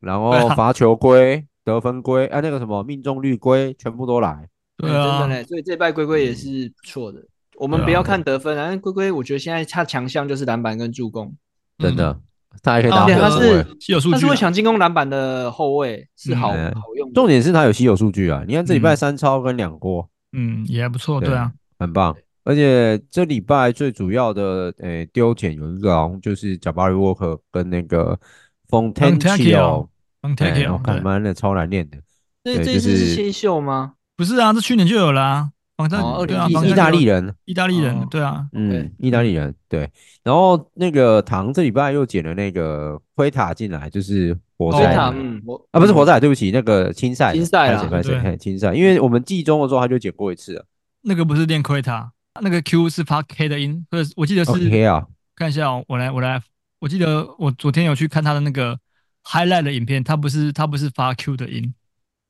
S2: 然后罚球龟、得分龟，哎，那个什么命中率龟，全部都来。
S4: 对啊，
S3: 真的嘞，所以这礼拜龟龟也是不错的。我们不要看得分，反正龟龟，我觉得现在他强项就是篮板跟助攻。
S2: 真的，他还可以打。
S3: 他是稀有数据，他是会抢进攻篮板的后卫，是好好用。
S2: 重点是他有稀有数据啊！你看这礼拜三超跟两锅，
S4: 嗯，也还不错，对啊，
S2: 很棒。而且这礼拜最主要的诶丢捡有一个，就是 Jabari Walker 跟那个 Fontecchio，我看妈的超难念的。
S3: 这这次是新秀吗？
S4: 不是啊，这去年就有啦。
S2: 哦，对啊，意大利人，
S4: 意大利人，对啊，
S2: 嗯，意大利人，对。然后那个唐这礼拜又捡了那个灰塔进来，就是活塞，嗯，啊，不是活塞，对不起，那个青赛，
S3: 青赛啊，
S2: 对，青赛，因为我们季中的时候他就捡过一次了。
S4: 那个不是练奎塔，那个 Q 是发 K 的音，或者我记得是
S2: K 啊。
S4: 看一下，我来，我来，我记得我昨天有去看他的那个 highlight 的影片，他不是他不是发 Q 的音。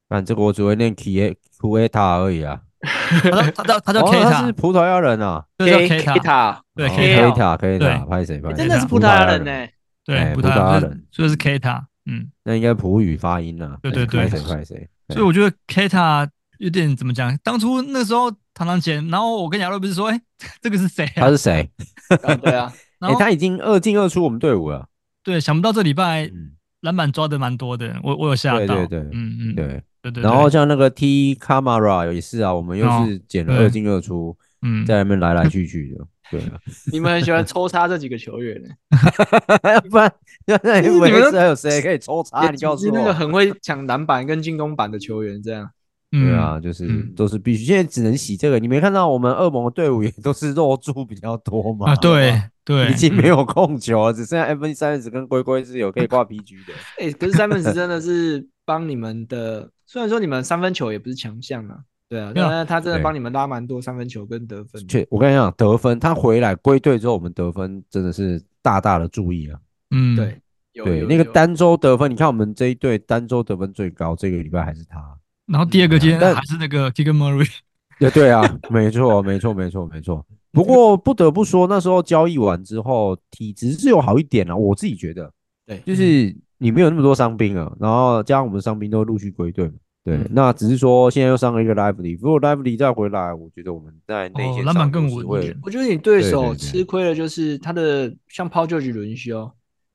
S2: 反正这个我只会念 K K 塔而已啊。
S4: 他他叫他叫 K 塔，
S2: 他是葡萄牙人啊。
S4: 对
S3: K 塔，
S4: 对
S2: K 塔 K 塔，拍谁拍谁？
S3: 真的是葡萄牙人呢。
S4: 对，葡萄牙人，所以是 K 塔。嗯，
S2: 那应该葡语发音啊。
S4: 对对对，
S2: 拍谁拍谁？
S4: 所以我觉得 K 塔有点怎么讲？当初那时候堂堂前，然后我跟亚瑞不是说，哎，这个是谁？
S2: 他是谁？
S3: 对啊，
S2: 哎，他已经二进二出我们队伍了。
S4: 对，想不到这礼拜篮板抓的蛮多的，我我有吓到。
S2: 对对对，
S4: 嗯嗯，
S2: 对
S4: 对对。
S2: 然后像那个 T Camara 也是啊，我们又是捡了二进二出，嗯，在那边来来去去的。对啊，
S3: 你们很喜欢抽插这几个球员呢？
S2: 不然那你们还有谁可以抽插？你告诉我，
S3: 那个很会抢篮板跟进攻板的球员这样。
S2: 对啊，就是都是必须，现在只能洗这个。你没看到我们恶魔的队伍也都是肉猪比较多嘛？
S4: 啊，对对，
S2: 已经没有控球了，只剩下 Anthony Simons 跟龟龟是有可以挂 PG 的。
S3: 哎，可是 Simons 真的是帮你们的，虽然说你们三分球也不是强项啊，对啊，但是他真的帮你们拉蛮多三分球跟得分。
S2: 确，我跟你讲，得分他回来归队之后，我们得分真的是大大的注意啊。
S4: 嗯，
S3: 对
S2: 对，那个单周得分，你看我们这一队单周得分最高，这个礼拜还是他。
S4: 然后第二个今天还是那个 Keegan Murray，
S2: 对对啊，没错 没错没错没错。不过不得不说，那时候交易完之后，体质是有好一点啊。我自己觉得，
S3: 对，
S2: 就是你没有那么多伤兵了，然后加上我们伤兵都陆续归队嘛。对，那只是说现在又上了一个 Lively，如果 Lively 再回来，我觉得我们在内线篮板更稳一点。
S3: 我觉得你对手吃亏了，就是他的像 Paul George 轮休。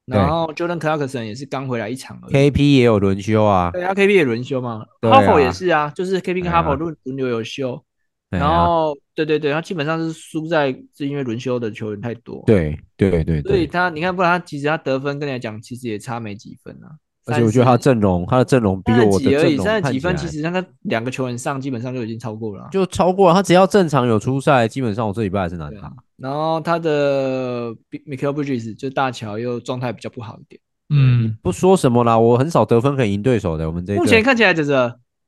S3: 然后 Jordan Clarkson 也是刚回来一场而已
S2: ，KP 也有轮休啊，
S3: 对啊，KP 也轮休嘛，哈佛也是啊，就是 KP 跟哈佛轮轮流有休，然后对对对，他基本上是输在是因为轮休的球员太多，
S2: 对对对，
S3: 所以他你看，不然他其实他得分跟你来讲，其实也差没几分啊。
S2: 而且我觉得他阵容，他的阵容比我的阵容
S3: 三十几分，其实那个两个球员上基本上就已经超过了，
S2: 就超过了。他只要正常有出赛，基本上我这礼拜还是拿他。
S3: 然后他的 Mikal Bridges 就大乔又状态比较不好一点。
S4: 嗯，
S2: 你不说什么啦，我很少得分可以赢对手的。我们这
S3: 目前看起来就是，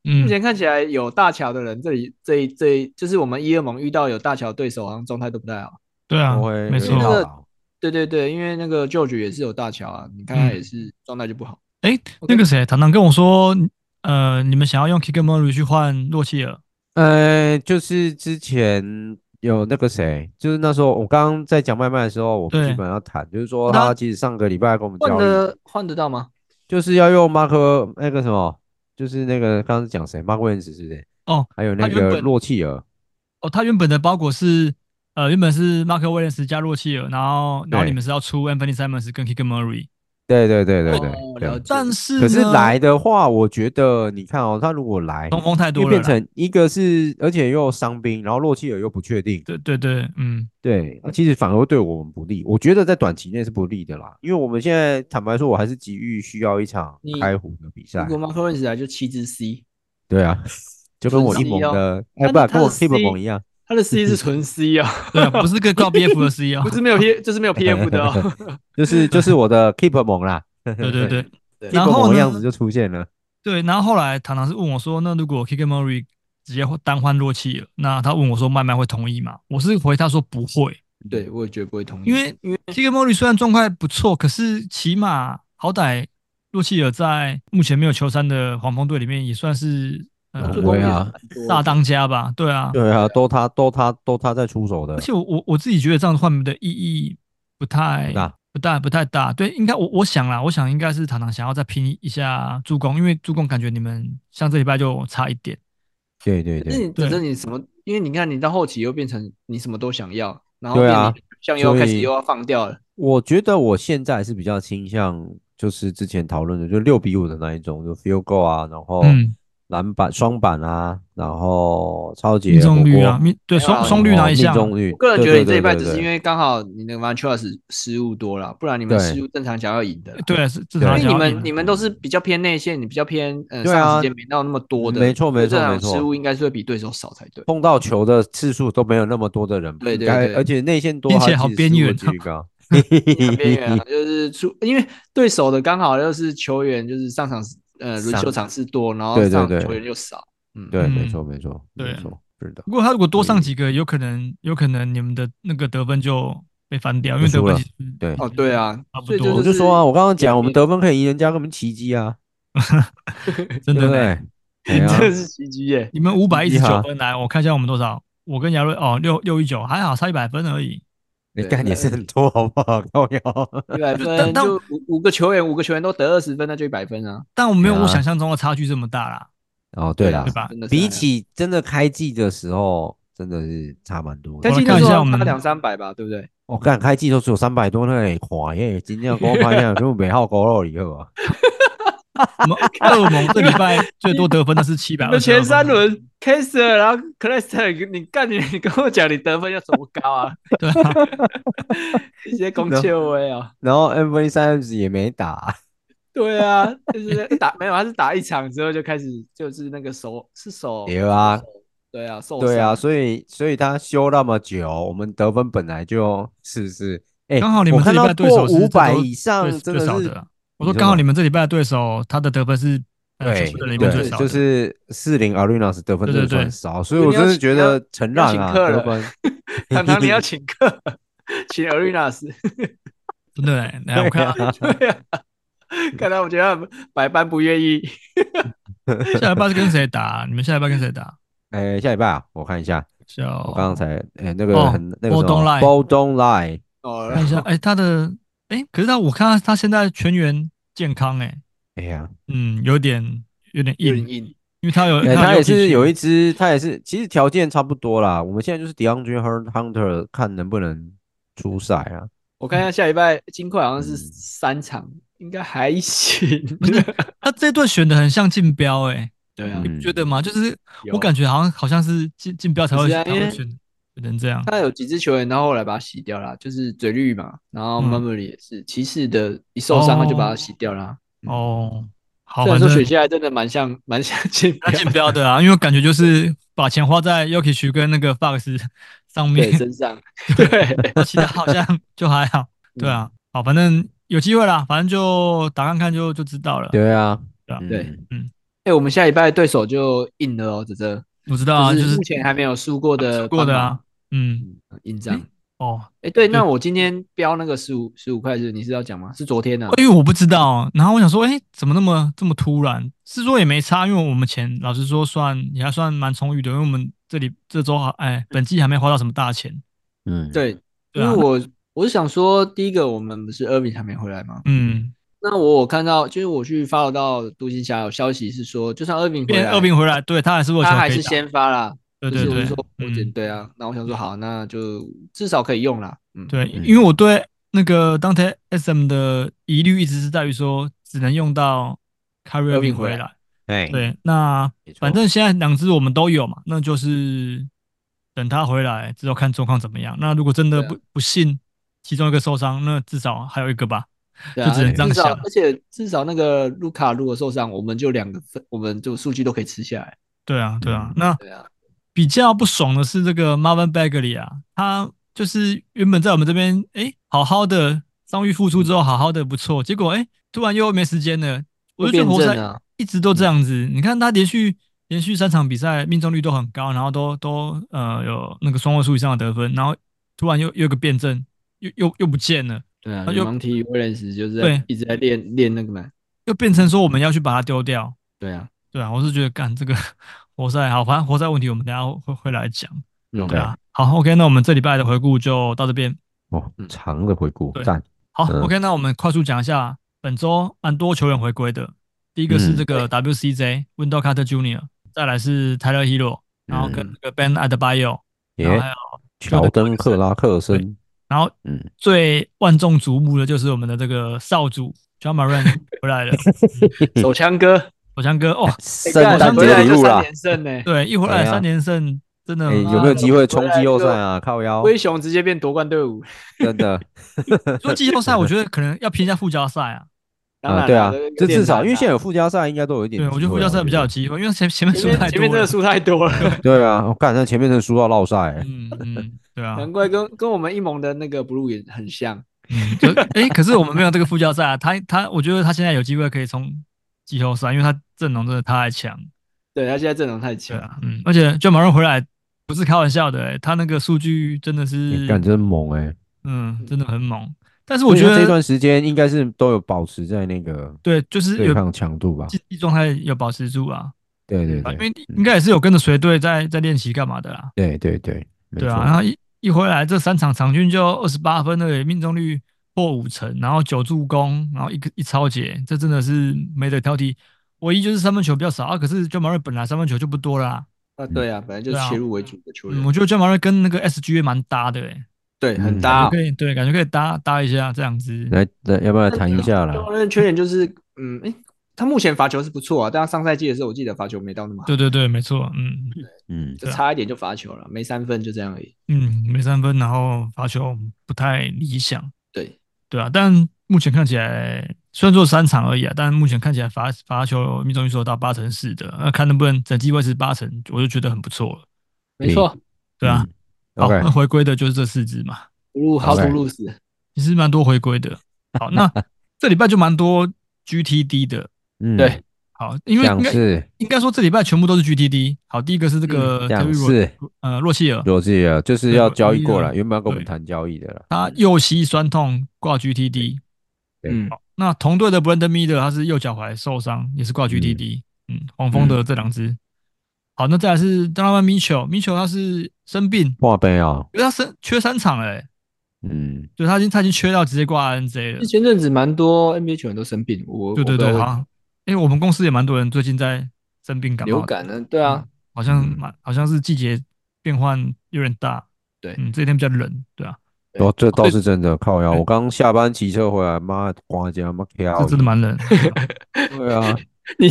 S3: 目前看起来有大乔的人，这里这这就是我们一二盟遇到有大乔对手，好像状态都不太好。
S4: 对啊，没错。
S3: 那个，对对对，因为那个 George 也是有大乔啊，你看他也是状态就不好。
S4: 哎、欸，那个谁，糖糖跟我说，呃，你们想要用 Murray 去换洛契尔？
S2: 呃，就是之前有那个谁，就是那时候我刚刚在讲麦麦的时候，我们基本要谈，就是说他其实上个礼拜跟我们
S3: 换得换得到吗？
S2: 就是要用马克那个什么，就是那个刚刚是讲谁，Mark Williams 是不是？
S4: 哦，
S2: 还有那个洛契尔。
S4: 哦，他原本的包裹是，呃，原本是 Mark Williams 加洛契尔，然后然后你们是要出 Anthony Simons 跟 Keegan Murray。
S2: 对对对对对，
S4: 哦、但是
S2: 可是来的话，我觉得你看哦，他如果来，
S4: 中锋太多了，
S2: 变成一个是，而且又伤兵，然后洛契尔又不确定，
S4: 对对对，嗯，
S2: 对，其实反而会对我们不利。我觉得在短期内是不利的啦，因为我们现在坦白说，我还是急于需要一场开壶的比赛。
S3: 如果马克伦斯来就七支 C，
S2: 对啊，就跟我一盟的，哎，不，跟我 Keep 盟一样。
S3: 他的 C 是纯 C 啊，
S4: 对啊，不是个高 BF 的 C 啊，
S3: 不是没有 P，就是没有 PF 的哦，
S2: 就是就是我的 Keep 盟啦，
S4: 对对对，
S2: 然后样子就出现了，
S4: 对，然后后来唐唐是问我说，那如果 Keegan Murray 直接单换洛契尔，那他问我说，麦麦会同意吗？我是回他说不会，
S3: 对我也觉得不会同意，
S4: 因为因为 Keegan Murray 虽然状态不错，可是起码好歹洛契尔在目前没有球衫的黄蜂队里面也算是。
S2: 对啊，
S4: 大当家吧，对啊，
S2: 对啊，都他都他都他在出手的。
S4: 而且我我我自己觉得这样换的意义不太大，不大不太大。对，应该我我想啦，我想应该是唐唐想要再拼一下助攻，因为助攻感觉你们像这礼拜就差一点。
S2: 对对对，
S3: 那你反正你什么？因为你看你到后期又变成你什么都想要，然后对啊，像又开始又要放掉了。
S2: 我觉得我现在是比较倾向就是之前讨论的，就六比五的那一种，就 field goal 啊，然后。篮板双板啊，然后超级命
S4: 中率啊，命对双双率哪一项？
S2: 命中率。
S3: 我个人觉得你这一半只是因为刚好你那个 Montrezl 失误多了，不然你们失误正常想要赢的。
S4: 对，是正
S3: 常。因为你们你们都是比较偏内线，你比较偏呃上时间没到那么多的。
S2: 没错没错没错。
S3: 失误应该是会比对手少才对。
S2: 碰到球的次数都没有那么多的人。
S3: 对对对。
S2: 而且内线多，
S4: 并且好边缘。
S3: 边缘 啊，就是出，因为对手的刚好又是球员，就是上场呃轮休场次多，然后上场球员又少。
S2: 嗯，对，没错，没错，
S4: 对，
S2: 没错，是的。
S4: 不过他如果多上几个，有可能，有可能你们的那个得分就被翻掉，因为得分
S2: 对，
S3: 哦，对啊，
S4: 差不多。
S2: 我就说啊，我刚刚讲，我们得分可以赢人家，根本奇迹啊，
S4: 真的对。
S3: 真的是奇迹耶！
S4: 你们五百一十九分来，我看一下我们多少。我跟亚瑞哦，六六一九还好，差一百分而已。
S2: 你干也是很多，好不好？高腰
S3: 一百分，就五五个球员，五个球员都得二十分，那就一百分啊。
S4: 但我没有我想象中的差距这么大啦。
S2: 哦，对啦，
S4: 对吧？
S2: 比起真的开季的时候，真的是差蛮多。
S3: 开季的时候差两三百吧，对不对？
S2: 我看开季都只有三百多，那也垮耶！今天跟我发现，就美好高了以后啊。
S4: 我们恶魔这礼拜最多得分的是 七百二。
S3: 前三轮 Kessler 然后 Claster，你干你，你跟我讲你得分要怎么高啊？对啊，一些攻切位啊。
S2: 然后 MV 三也没打。
S3: 对啊，就是打没有，他是打一场之后就开始就是那个手是手。
S2: 有啊，
S3: 对啊，受
S2: 对啊，所以所以他休那么久，我们得分本来就是不是？哎，刚好你们这礼拜对手五百以上，真的是。
S4: 我说刚好你们这礼拜的对手，他的得分是
S2: 对对，就是四零 Arenas 得分真的很少，所以我真的觉得承让啊，得分。
S3: 堂堂你要请客，请 Arenas，
S4: 对，来 我看，
S3: 对呀，看来我觉得百般不愿意。
S4: 下礼拜是跟谁打？你们下礼拜跟谁打？
S2: 哎，下礼拜啊，我看一下，我刚刚才哎那个很那个
S4: Bowdoin
S2: Line，
S4: 哦，看一下，哎他的。哎，可是他，我看他他现在全员健康，哎，
S2: 哎呀，
S4: 嗯，有点有点硬，
S3: 硬，
S4: 因为他有
S2: 他也是有一支，他也是其实条件差不多啦。我们现在就是 DeAndre Hunter 看能不能出赛啊？
S3: 我看一下下礼拜金块好像是三场，应该还行。
S4: 他这队选的很像竞标，哎，
S3: 对啊，
S4: 你不觉得吗？就是我感觉好像好像是竞竞标才会选。不能这样。
S3: 他有几支球员，然后后来把他洗掉了，就是嘴绿嘛，然后 Mobley 也是骑士的，一受伤他就把他洗掉了。
S4: 哦，好，
S3: 虽然说选下来真的蛮像，蛮像竞
S4: 竞标的啊，因为感觉就是把钱花在 Jokic 跟那个 Fox 上面。
S3: 身上，对，
S4: 其他好像就还好。对啊，好，反正有机会啦，反正就打看看就就知道了。
S2: 对啊，
S3: 对啊，对，嗯，哎，我们下礼拜对手就硬了哦，这这
S4: 我知道啊，就是
S3: 目前还没有输过的，
S4: 过的啊。嗯，
S3: 印章
S4: 哦，
S3: 哎，对，那我今天标那个十五十五块是你是要讲吗？是昨天的，
S4: 因为我不知道，然后我想说，哎，怎么那么这么突然？是说也没差，因为我们钱老实说算也还算蛮充裕的，因为我们这里这周还哎，本季还没花到什么大钱。
S2: 嗯，
S3: 对，因为我我是想说，第一个我们不是 Irving 还没回来吗？
S4: 嗯，
S3: 那我我看到就是我去 follow 到独行侠有消息是说，就算 Irving 回来
S4: ，Irving 回来，对他还是
S3: 他还是先发啦。
S4: 对对对，
S3: 说对啊，那我想说好，那就至少可以用啦。
S4: 嗯，对，因为我对那个 Dante SM 的疑虑一直是在于说，只能用到 Irving 回来。对，那反正现在两只我们都有嘛，那就是等他回来之后看状况怎么样。那如果真的不不幸其中一个受伤，那至少还有一个吧，就只能这样想。
S3: 而且至少那个卢卡如果受伤，我们就两个分，我们就数据都可以吃下来。
S4: 对啊，对啊，那对啊。比较不爽的是这个 Marvin Bagley 啊，他就是原本在我们这边哎，好好的伤愈复出之后好好的不错，结果哎突然又没时间了。我就觉得活塞一直都这样子，你看他连续连续三场比赛命中率都很高，然后都都呃有那个双位数以上的得分，然后突然又又有个变阵，又又又不见了。
S3: 对啊，又 Monty Williams 就是对一直在练练那个嘛，
S4: 又变成说我们要去把它丢掉。
S3: 对啊，
S4: 对啊，我是觉得干这个。活塞好，反正活塞问题我们等下会会来讲。对啊，好，OK，那我们这礼拜的回顾就到这边。
S2: 哦，长的回顾，
S4: 对，好，OK，那我们快速讲一下本周蛮多球员回归的。第一个是这个 WCJ Window Carter Junior，再来是 Tyler Herro，然后跟那个 Bam Adebayo，然后还有
S2: 乔登克拉克森，
S4: 然后嗯，最万众瞩目的就是我们的这个少主 Ja Morant 回来了，
S3: 手枪哥。
S4: 手枪哥哦，
S2: 圣诞节礼物啦！
S4: 对，一回来三连胜，真的
S2: 有没有机会冲季后赛啊？靠腰，
S3: 灰熊直接变夺冠队伍，
S2: 真的。
S4: 说季后赛，我觉得可能要偏向附加赛啊。
S2: 啊，对啊，这至少因为现在有附加赛，应该都有一点。
S4: 对，我觉得附加赛比较有机会，因为前前面输太多，
S3: 前面真的输太多了。
S2: 对啊，我看他前面真的输到落赛。
S4: 嗯嗯，对啊，
S3: 难怪跟跟我们一盟的那个 Blue 也很像。
S4: 嗯，就哎，可是我们没有这个附加赛啊。他他，我觉得他现在有机会可以冲。季后赛，因为他阵容真的太强，
S3: 对，他现在阵容太强，
S4: 啊，嗯，而且 Ja Morant 回来不是开玩笑的，欸，他那个数据真的是，
S2: 感觉很猛哎，欸，
S4: 嗯，真的很猛。但是我觉得
S2: 这段时间应该是都有保持在那个，
S4: 对，就是有
S2: 对抗强度吧，
S4: 竞技状态有保持住啊。
S2: 对对对，
S4: 因为应该也是有跟着随队在在练习干嘛的啦。
S2: 对对对，
S4: 对啊，然后一一回来这三场场均就二十八分的命中率破五成，然后九助攻，然后一个一抄截，这真的是没得挑剔。唯一就是三分球比较少啊，可是 Ja Morant 本来三分球就不多啦。
S3: 啊，对啊，本来就是切入为主的球员。
S4: 我觉得 Ja Morant 跟那个 SGA 蛮搭的诶。
S3: 对，很搭，
S4: 可以对，感觉可以搭搭一下这样子。
S2: 来，来，要不要谈一下啦？
S3: 那缺点就是，嗯，诶，他目前罚球是不错啊，但他上赛季的时候，我记得罚球没到那么好。
S4: 对对对，没错，嗯
S2: 嗯，
S3: 就差一点就罚球了，没三分就这样而已。
S4: 嗯，没三分，然后罚球不太理想。
S3: 对
S4: 对啊，但目前看起来虽然做三场而已啊，但目前看起来罚罚球命中率说到八成四的，那看能不能整季维持八成，我就觉得很不错了。
S3: 没错，
S4: 对啊。好，那回归的就是这四支嘛。
S3: 入好多入死，
S4: 其实蛮多回归的。好，那这礼拜就蛮多 GTD 的。
S2: 嗯，
S3: 对。
S4: 好，因为应该应该说这礼拜全部都是 GTD。好，第一个是这个
S2: 是
S4: 呃洛希尔，
S2: 洛希尔就是要交易过来，原本要跟我们谈交易的了。
S4: 他右膝酸痛挂 GTD。
S2: 嗯，
S4: 好，那同队的 Brandon Miller 他是右脚踝受伤，也是挂 GTD。嗯，黄蜂的这两支。好，那再来是 Donovan Mitchell，Mitchell 他是生病
S2: 挂杯啊，
S4: 因为他生缺三场哎。
S2: 嗯，
S4: 就他已经他已经缺到直接挂 NJ 了。
S3: 前阵子蛮多 NBA 球员都生病，我
S4: 对对对，好，因为我们公司也蛮多人最近在生病感冒。
S3: 流感呢？对啊，
S4: 好像蛮好像是季节变换有点大。
S3: 对，
S4: 嗯，这几天比较冷，对啊。
S2: 哦，这倒是真的，靠呀。我刚下班骑车回来，妈，刮家妈跳。
S4: 这真的蛮冷。
S2: 对啊，
S3: 你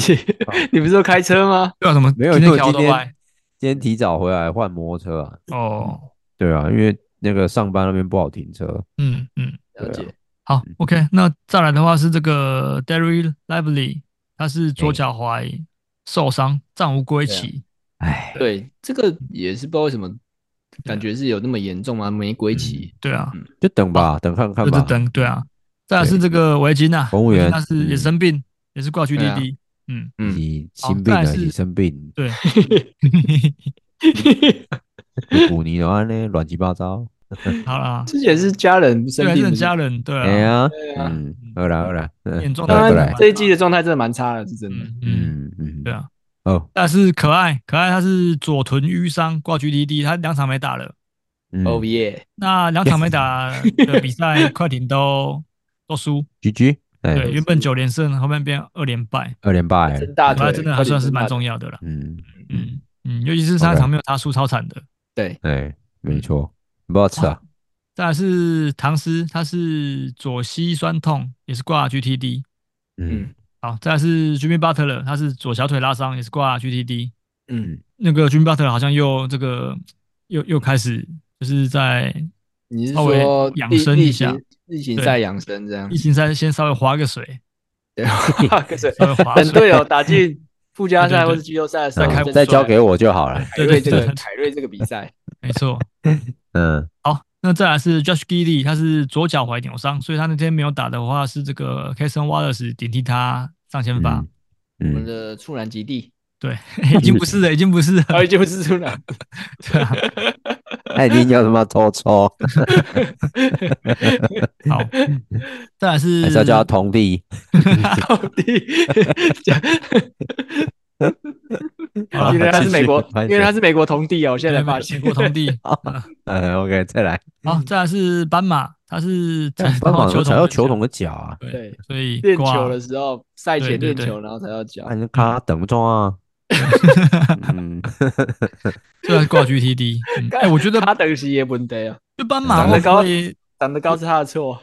S3: 你不是说开车吗？
S4: 对啊，什么？
S2: 没有，因为今天今天提早回来换摩托车啊。
S4: 哦，
S2: 对啊，因为。那个上班那边不好停车，
S4: 嗯嗯，
S3: 了解。
S4: 好，OK，那再来的话是这个 Dereck Lively，他是左脚踝受伤，暂无归期。
S2: 哎，
S3: 对，这个也是不知道为什么，感觉是有那么严重吗？没归期。
S4: 对啊，
S2: 就等吧，等看看吧。
S4: 就等，对啊。再来是这个维金呐，
S2: 公务员，
S4: 他是也生病，也是挂去滴滴。嗯
S2: 嗯，你心病了，你生病。
S4: 对。
S2: 古尼的话呢，乱七八糟。
S4: 好啦，
S3: 之前是家人生病，
S4: 是家人对啊，
S2: 对啊，嗯，好了好了，
S3: 当然这一季的状态真的蛮差的，是真的，
S4: 嗯嗯，对啊，哦，但是可爱可爱他是左臀淤伤挂 GDD，他两场没打了
S3: ，Oh yeah，
S4: 那两场没打的比赛 快艇都都输
S2: ，GG，
S4: 对，原本九连胜后面变二连败，
S2: 二连败，
S3: 真大腿
S4: 真的还算是蛮重要的了，
S2: 嗯。
S4: 嗯嗯，尤其是上一场没有他输超惨的，
S3: 对，
S2: 对，没错。不好吃啊！
S4: 再来是唐斯，他是左膝酸痛，也是挂 GTD。
S2: 嗯，
S4: 好，再来是 Jimmy Butler，他是左小腿拉伤，也是挂 GTD。
S3: 嗯，
S4: 那个 Jimmy Butler 好像又这个又又开始就是在
S3: 你是说
S4: 养生一下，
S3: 例行赛养生这样？
S4: 例行赛先稍微划个水，
S3: 对，划个水，等队友打进附加赛或者季后赛的时候，
S2: 再交给我就好了。
S3: 对 对，这个凯瑞这个比赛，
S4: 没错。
S2: 嗯，
S4: 好，那再来是 Josh Giddey，他是左脚踝扭伤，所以他那天没有打的话，是这个 Cason Wallace 顶替他上先发。
S3: 我们的处男吉弟，
S4: 对，已经不是了，已经不是了，
S3: 已经不是处男，
S4: 对啊，
S2: 他已经叫什么抽抽？
S4: 好，再来是
S2: 还是要叫他童弟，
S3: 童弟。因为他是美国，因为他是美国同弟哦，我现在发现
S4: 美国童弟。
S2: 嗯，OK，再来。
S4: 好，再来是斑马，他是
S2: 斑马球踩到球童的脚啊。
S4: 对，所以
S3: 练球的时候，赛前练球，然后踩到脚。
S2: 你看他等不中啊。
S4: 嗯，这是挂 GTD。哎，我觉得
S3: 他等级也不对啊。
S4: 就斑马
S3: 长得高，长得高是他的错。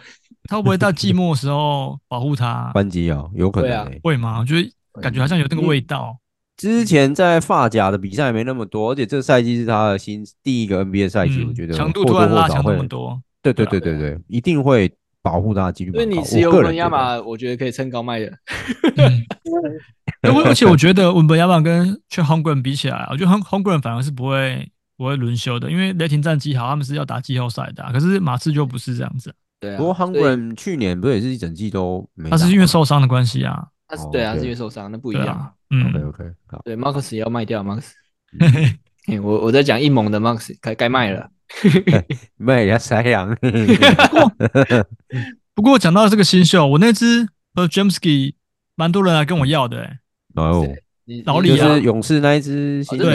S4: 他会不会到寂寞的时候保护他？
S2: 关机哦，有可能。
S4: 会吗？我觉得感觉好像有那个味道。
S2: 之前在发甲的比赛没那么多，而且这个赛季是他的新第一个 NBA 赛季，我觉得
S4: 强度突然拉强那么多，
S2: 对对对对对，一定会保护他的几率。
S3: 所以你持有文亚马，我觉得可以趁高卖的。
S4: 而且我 觉得文本亚马跟去 Holmgren 比起来，我觉得 Holmgren 反而是不会不会轮休的，因为雷霆战绩好，他们是要打季后赛的。可是马刺就不是这样子。
S3: 对啊，
S2: 不过 Holmgren 去年不是也是一整季都没，
S4: 他是因为受伤的关系啊。
S3: 他是对啊，是因为受伤，那不一样。
S4: 嗯
S2: ，OK OK，好。
S3: 对，Marcus 也要卖掉，Marcus。我我在讲一猛的 Marcus，该该卖了，
S2: 卖呀，塞羊。
S4: 不过讲到这个新秀，我那只 Podziemski 蛮多人来跟我要的，哎。
S2: 哦。
S4: 老李啊，
S2: 就是勇士那一只新人。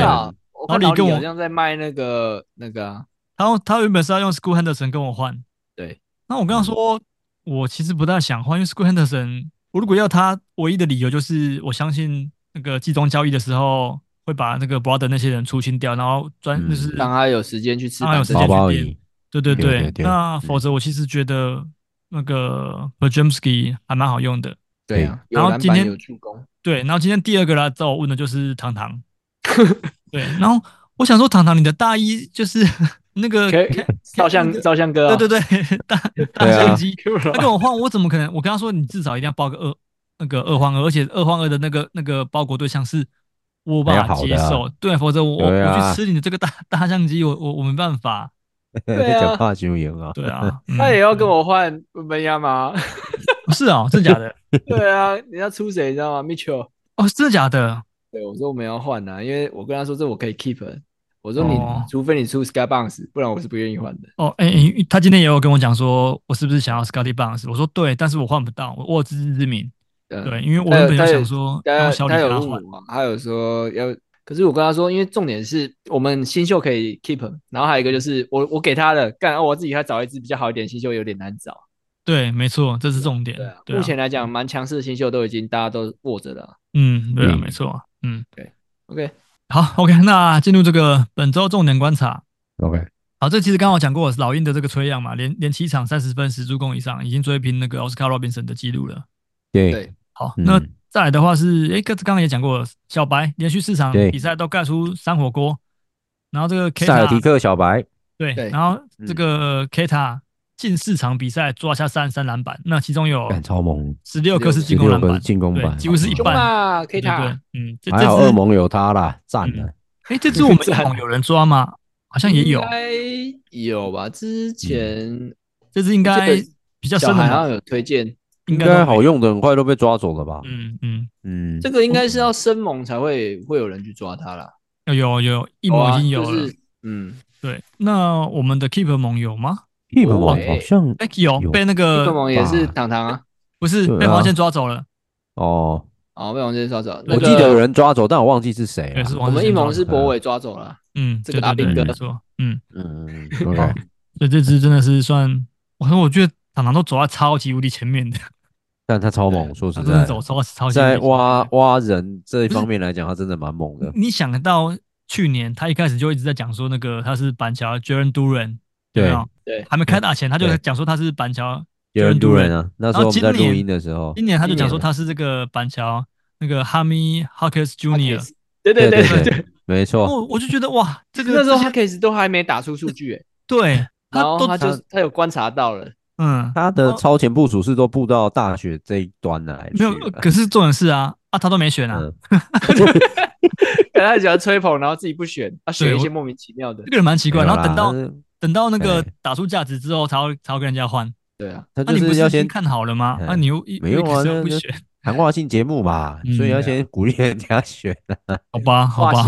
S3: 老李跟我好像在卖那个那个啊，
S4: 他他原本是要用 School Henderson 跟我换，
S3: 对。
S4: 那我跟他说，我其实不大想换，因为 School Henderson，我如果要他，唯一的理由就是我相信那个季中交易的时候会把那个 Brother 那些人出清掉，然后专就是
S3: 让他有时间去吃，
S4: 让他有时间去练。对对对，那否则我其实觉得那个 Podziemski 还蛮好用的。
S3: 对啊，
S4: 然后今天
S3: 有助攻。
S4: 对，然后今天第二个来找我问的就是糖糖。对，然后我想说，糖糖，你的大衣就是 那个
S3: 照相照相哥，
S4: 对对对，大大相机。他跟我换，我怎么可能？我跟他说，你至少一定要包个二那个二换二，而且二换二的那个那个包裹对象是我无法接受，对，否则我我去吃你的这个大大相机，我我我没办法。
S2: 对啊，讲话就赢啊。
S4: 对啊，
S3: 他也要跟我换文班亚马。
S4: 是啊，真的假的？
S3: 对啊，你要出谁？你知道吗？Mitchell。
S4: 哦，真的假的？
S3: 对，我说我们要换呐，因为我跟他说这我可以 keep。我说你除非你出 Scottie Barnes，不然我是不愿意换的。
S4: 哦，哎、欸，他今天也有跟我讲说，我是不是想要 Scottie Barnes？我说对，但是我换不到，我我自知之明。对，对，因为我原本想说要小李他换
S3: 嘛，他有说要，可是我跟他说，因为重点是我们新秀可以 keep，然后还有一个就是我我给他的干，我自己还找一支比较好一点新秀有点难找。
S4: 对，没错，这是重点。对啊，
S3: 对啊，目前来讲蛮强势的新秀都已经大家都握着了。
S4: 嗯，对啊，嗯、没错。嗯，
S3: 对，OK，
S4: 好，OK，那进入这个本周重点观察
S2: ，OK，
S4: 好，这其实刚好讲过老鹰的这个崔杨嘛，连连七场三十分十助攻以上，已经追平那个奥斯卡罗宾森的记录了。
S2: 对，
S4: 好，嗯、那再来的话是，哎，刚刚也讲过，小白连续四场比赛都盖出三火锅，然后这个塞
S2: 尔提克小白，
S4: 对，对然后这个 K 塔。近四场比赛抓下三十三篮板，那其中有
S2: 超猛，
S4: 十六颗是进攻篮板，
S2: 进攻板。
S4: 几乎是一半。
S3: 啊，可以打，
S4: 嗯，
S2: 还好恶魔有他啦，赞了。
S4: 哎，这支我们一 盟有人抓吗？好像也有，
S3: 应该有吧？之前
S4: 这支应该比较深，
S3: 好像有推荐，
S2: 应该好用的很快都被抓走了吧？
S4: 嗯嗯。
S2: 嗯，
S3: 这个应该是要生猛才会会有人去抓他啦。
S4: 有有有，一盟已经有了，
S3: 嗯，
S4: 对。那我们的 Keep 盟有吗
S2: ？Keep 盟好像
S4: 哎有被那个
S3: Keep 盟也是糖糖啊，
S4: 不是被黄健抓走了。
S2: 哦。
S3: 哦被黄健抓走，
S2: 我记得有人抓走，但我忘记是谁。
S3: 我们一盟是博伟抓走了，
S4: 嗯，
S3: 这个阿兵哥。
S4: 说，嗯。
S2: 嗯，
S4: 所以 这支真的是算，我说我觉得糖糖都走在超级无敌前面的，
S2: 但他超猛，说实在，
S4: 走超超级
S2: 在挖挖人这一方面来讲，他真的蛮猛的。
S4: 你想得到去年他一开始就一直在讲说那个他是板桥 Jalen Duren。对。啊，
S3: 对，
S4: 还没开打前，他就讲说他是板桥
S2: Jalen Duren 啊。那时候我们在录音的时候，
S4: 今年他就讲说他是这个板桥那个 Jaime Jaquez Jr。
S3: 对对对对
S2: 对，没错。
S4: 我我就觉得哇，这个
S3: 那时候 Jaquez 都还没打出数据，诶，
S4: 对，
S3: 然后他就他有观察到了，
S4: 嗯，
S2: 他的超前部署是都布到大学这一端来。
S4: 没有，可是重点是啊啊，他都没选啊，
S3: 他喜欢吹捧，然后自己不选，他选一些莫名其妙的，
S4: 这个人蛮奇怪，然后等到。等到那个打出价值之后，才会才会跟人家换。
S3: 对啊，
S2: 那你不是要先
S4: 看好了吗？那你又
S2: 没有啊？不选谈话性节目嘛，所以要先鼓励人家选。
S4: 好吧，好吧，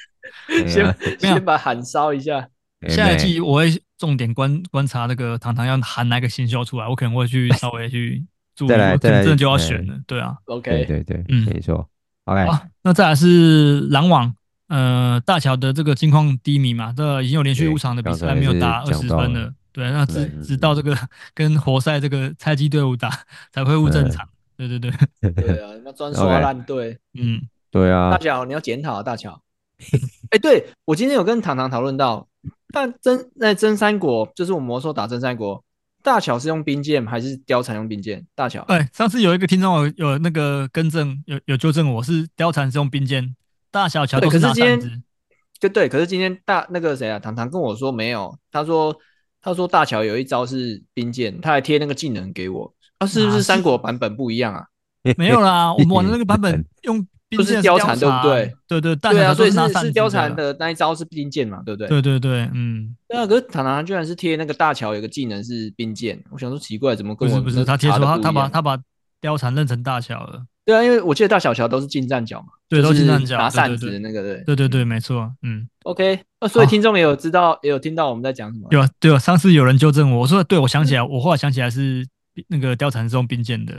S3: 先先把喊烧一下。
S4: 下一季我会重点观观察那个糖糖要喊哪个新秀出来，我可能会去稍微去注意。再来，真的就要选了。对啊
S3: ，OK，
S2: 对对，嗯，没错。OK，
S4: 那再来是篮网。呃，大乔的这个近况低迷嘛，这已经有连续五场的比赛没有打二十分了。对，那直直到这个 跟活塞这个菜鸡队伍打才恢复正常。对对对，
S3: 对 啊，那专刷烂队。
S4: 嗯，
S2: 对啊。
S3: 大乔，你要检讨啊，大乔。哎，对我今天有跟糖糖讨论到，但真那真三国就是我们魔兽打真三国，大乔是用冰剑还是貂蝉用冰剑？大乔。
S4: 哎，上次有一个听众有有那个更正，有有纠正我是貂蝉是用冰剑。大小乔都是拿扇子，
S3: 就对。可是今天大那个谁啊，糖糖跟我说没有，他说他说大乔有一招是冰剑，他还贴那个技能给我。啊，是不是三国版本不一样啊？
S4: 没有啦，我们玩的那个版本 用冰剑
S3: 貂蝉，对不对？
S4: 对对
S3: 对啊，所以是是貂蝉的那一招是冰剑嘛，对不对？
S4: 对对对，嗯。
S3: 对啊，可是糖糖居然是贴那个大乔有个技能是冰剑，我想说奇怪，怎么跟我
S4: 不是他贴说他他把他把貂蝉认成大乔了。
S3: 对啊，因为我记得大小乔都是近战角嘛，
S4: 对，都近战角，
S3: 拿扇子的那个，对，
S4: 对对对，没错，嗯
S3: ，OK，那所以听众也有知道，也有听到我们在讲什么？
S4: 对啊，对啊，上次有人纠正我，我说对，我想起来，我后来想起来是那个貂蝉是用冰剑的，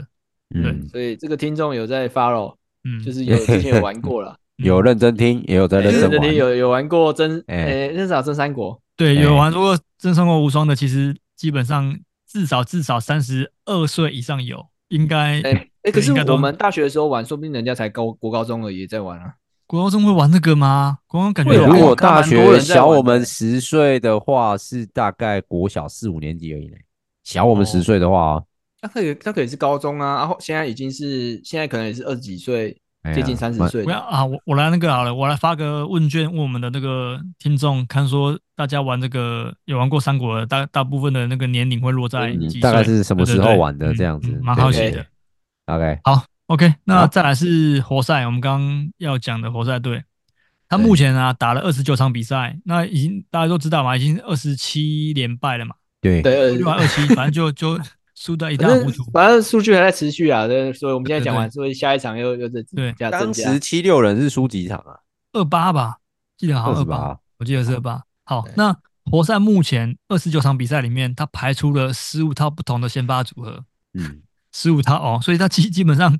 S4: 对，
S3: 所以这个听众有在 follow，
S4: 嗯，
S3: 就是 有之前有玩过了，
S2: 有认真听，也有在认真
S3: 听有有玩过真，
S2: 哎，
S3: 至少真三国。
S4: 对，有玩过真三国无双的，其实基本上至少至少三十二岁以上有，应该。
S3: 哎哎，可是我们大学的时候玩，说不定人家才高国高中而已在玩啊。
S4: 国高中会玩那个吗？国高中感觉
S2: 如果大学小我们十岁的话，是大概国小四五年级而已呢。小我们十岁的话，
S3: 那可以，那可以是高中啊。然后现在已经是现在可能也是二十几岁，接近三十岁。
S4: 不要啊！我我来那个好了，我来发个问卷问我们的那个听众，看说大家玩这个有玩过三国的大大部分的那个年龄会落在几岁？
S2: 大概是什么时候玩的？这样子，
S4: 蛮好奇的。
S2: OK，
S4: 好。OK，那再来是活塞，我们刚刚要讲的活塞队，他目前啊打了二十九场比赛，那已经大家都知道嘛，已经二十七连败了嘛。
S2: 对
S4: 对，六二七，反正就就输得一塌糊涂。
S3: 反正数据还在持续啊，对，所以我们现在讲完，所以下一场又又在
S4: 对
S3: 加
S2: 当时七六人是输几场啊？
S4: 二八吧，记得好像二八，我记得是二八。好，那活塞目前二十九场比赛里面，他排出了十五套不同的先发组合。嗯。十五套哦，所以他基基本上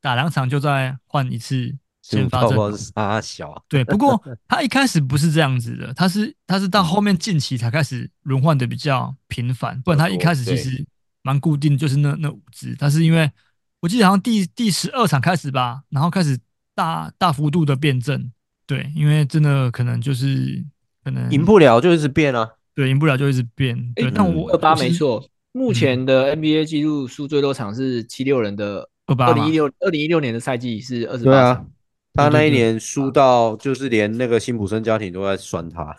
S4: 打两场就再换一次先发阵容。
S2: 杀小
S4: 对，不过他一开始不是这样子的，他是他是到后面近期才开始轮换的比较频繁，不然他一开始其实蛮固定，就是那那五支。他是因为我记得好像第第十二场开始吧，然后开始大大幅度的变阵。对，因为真的可能就是可能
S2: 赢不了就一直变啊，
S4: 对，赢不了就一直变。对，但我
S3: 二八没错。目前的 NBA 记录输最多场是七六人的二零一六二零一六年的赛季是二十八场，
S2: 他那一年输到就是连那个辛普森家庭都在酸他，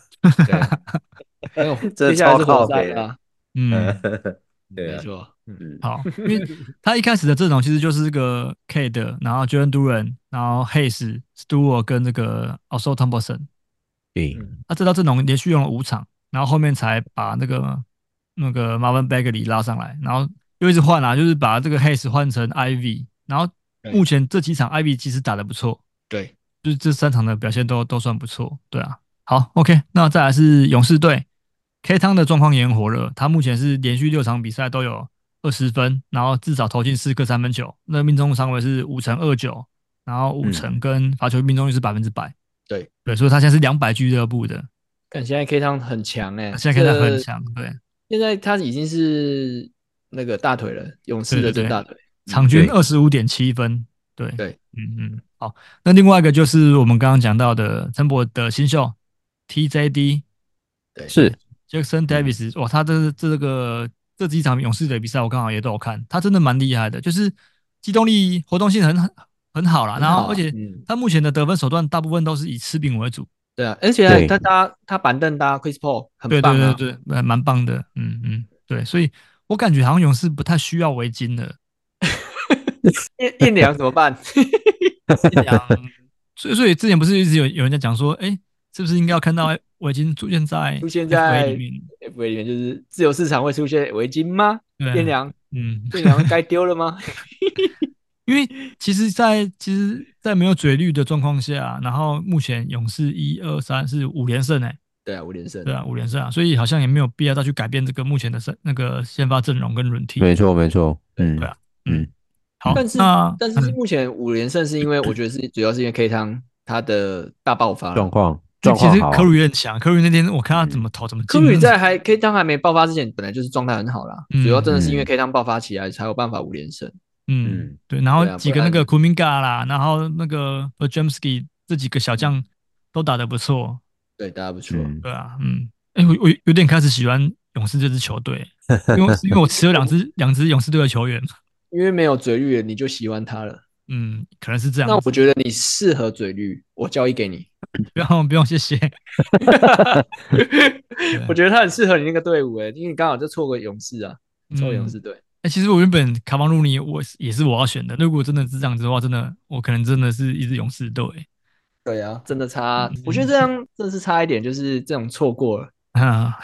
S3: 对，这超靠北啊，
S4: 嗯，
S3: 对，没错，
S4: 嗯，好，因为他一开始的阵容其实就是这个 K 的，然后 Jalen Duren，然后 Hayes、Stewart 跟这个 Oscar Thompson，
S2: 对，
S4: 他这套阵容连续用了五场，然后后面才把那个。那个 Marvin Bagley 拉上来，然后又一直换啊，就是把这个 Hayes 换成 Ivy，然后目前这几场 Ivy 其实打得不错，
S3: 对，
S4: 就是这三场的表现都都算不错，对啊。好，OK，那再来是勇士队，K 汤的状况也很火热，他目前是连续六场比赛都有二十分，然后至少投进四个三分球，那命中三围是五成二九，然后五成跟罚球命中率是百分之百，
S3: 对。
S4: 对，所以他现在是两百俱乐部的，
S3: 但现在 K 汤很强哎、欸，
S4: 现在 K 汤很强，对。
S3: 现在他已经是那个大腿了，勇士的真大腿，
S4: 场均二十五点七分，对。
S3: 对，
S4: 嗯嗯，好，那另外一个就是我们刚刚讲到的陈博的新秀 TJD，
S3: 对，
S2: 是。
S4: Jackson Davis，哇，他这这个这几场勇士的比赛我刚好也都有看，他真的蛮厉害的，就是机动力、活动性很很好啦，然后而且他目前的得分手段大部分都是以吃饼为主。
S3: 对啊，而且他搭他板凳搭 Chris Paul 很棒啊，
S4: 对对对对，蛮棒的，嗯嗯，对，所以我感觉好像勇士不太需要围巾了。
S3: 艳阳怎么办？
S4: 艳阳，所以所以之前不是一直有有人在讲说，哎，是不是应该要看到围巾出现在
S3: 出现在 FA 里面？FA 里面就是自由市场会出现围巾吗？艳良，嗯，艳良该丢了吗？
S4: 因为其实在，在其实，在没有嘴绿的状况下，然后目前勇士一二三是五连胜哎，
S3: 对啊，五连胜，
S4: 对啊，五连胜啊，所以好像也没有必要再去改变这个目前的胜那个先发阵容跟轮替。
S2: 没错，没错，嗯，
S4: 对啊，嗯，好，
S3: 但是那但是目前五连胜是因为 我觉得是主要是因为 K 汤他的大爆发
S2: 状况，
S4: 状况其实科瑞也很强，科瑞那天我看他怎么投、嗯、怎么进，
S3: 科瑞在还 K 汤还没爆发之前，本来就是状态很好啦，嗯、主要真的是因为 K 汤爆发起来才有办法五连胜。
S4: 嗯，对，然后几个那个 Kuminga 啦，然后那个 Podziemski 这几个小将都打得不错，
S3: 对，打得不错，
S4: 对啊，嗯，哎，我我有点开始喜欢勇士这支球队，因为因为我持有两支 两支勇士队的球员，
S3: 因为没有嘴绿，你就喜欢他了，
S4: 嗯，可能是这样。
S3: 那我觉得你适合嘴绿，我交易给你，
S4: 不用不用，谢谢。
S3: 我觉得他很适合你那个队伍，哎，因为你刚好就错过勇士啊，错过勇士队。
S4: 哎，其实我原本卡邦路尼我也是我要选的。如果真的是这样子的话，真的我可能真的是一支勇士队。
S3: 对啊，真的差，我觉得这样真的是差一点，就是这种错过了
S4: 啊。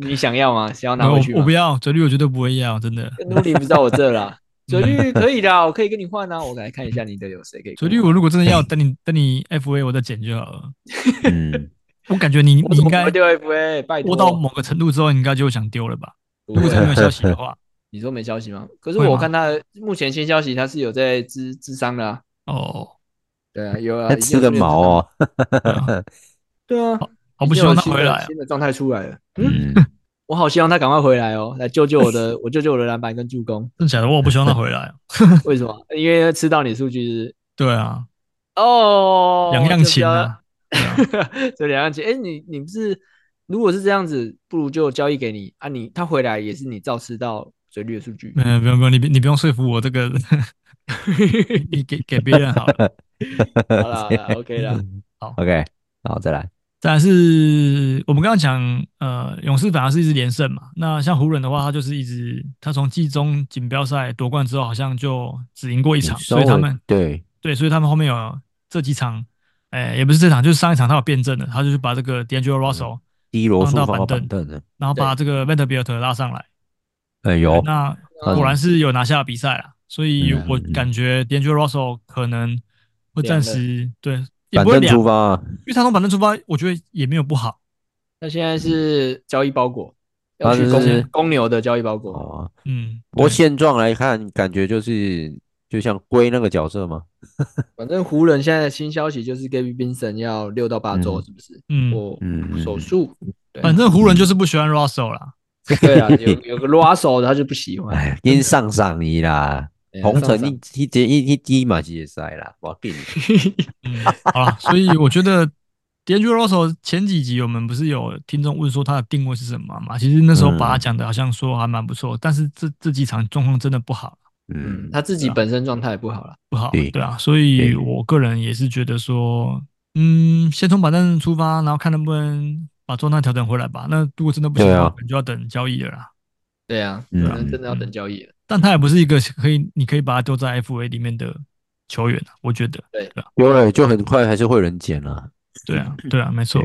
S3: 你想要吗？想要拿回去吗？
S4: 我不要，嘴绿我绝对不会要，真的。
S3: 鲁尼不在我这啦，嘴绿可以的，我可以跟你换啊。我来看一下你的有谁可以。
S4: 嘴绿我如果真的要，等你等你 FA 我再捡就好了。嗯，我感觉你你应该
S3: 丢 FA，拜托。
S4: 播到某个程度之后，你应该就会想丢了吧？如果真的没有消息的话。
S3: 你说没消息吗？可是我看他目前新消息，他是有在咨咨商的啊。
S4: 哦，
S3: 对啊，有啊，
S2: 吃个毛哦。
S3: 对啊，
S4: 好不希望他回来，
S3: 新的状态出来了。嗯，我好希望他赶快回来哦，来救救我的，我救救我的篮板跟助攻。
S4: 真假的，我不希望他回来。
S3: 为什么？因为吃到你数据是？
S4: 对啊。
S3: 哦，
S4: 两样情啊。
S3: 这两样情，哎，你你不是？如果是这样子，不如就交易给你啊！你他回来也是你照吃到嘴绿的数据。
S4: 没有，不用不用，你你不用说服我这个，你给给别人好了。
S3: 好了，OK 了，
S4: 好，
S2: OK，好，再来，
S4: 再来是我们刚刚讲，呃，勇士反而是一直连胜嘛。那像湖人的话，他就是一直，他从季中锦标赛夺冠之后，好像就只赢过一场，所以他们
S2: 对
S4: 对，所以他们后面有这几场，哎，也不是这场，就是上一场他有变阵的，他就是把这个 D'Angelo Russell。
S2: 低罗放到板凳的，
S4: 然后把这个 Vanderbilt 拉上来。
S2: 哎呦，
S4: 那果然是有拿下比赛了，所以我感觉 D'Angelo Russell 可能会暂时对
S2: 板凳出发，
S4: 因为他从板凳出发，我觉得也没有不好。
S3: 那现在是交易包裹，要去公公牛的交易包裹。
S4: 嗯，
S2: 不过现状来看，感觉就是就像龟那个角色吗？
S3: 反正湖人现在的新消息就是 Gabe Vincent 要六到八周，是不是？
S4: 嗯，
S3: 嗯，手术。
S4: 反正湖人就是不喜欢 Russell 啦。
S3: 对啊，有有个 Russell 他就不喜欢。
S2: 哎，因上上你啦，红尘一一一一滴马季赛啦，我给你。
S4: 嗯，好了，所以我觉得 D'Angelo Russell 前几集我们不是有听众问说他的定位是什么嘛？其实那时候把他讲的好像说还蛮不错，但是这这几场状况真的不好。
S3: 嗯，他自己本身状态也不好了，
S4: 不好，对啊，所以我个人也是觉得说，嗯，先从板凳出发，然后看能不能把状态调整回来吧。那如果真的不行的话，可能就要等交易了啦。
S3: 对啊，可能真的要等交易了。
S4: 但他也不是一个可以，你可以把他丢在 FA 里面的球员，我觉得。
S3: 对，
S2: 丢了就很快还是会有人捡了。
S4: 对啊，对啊，没错。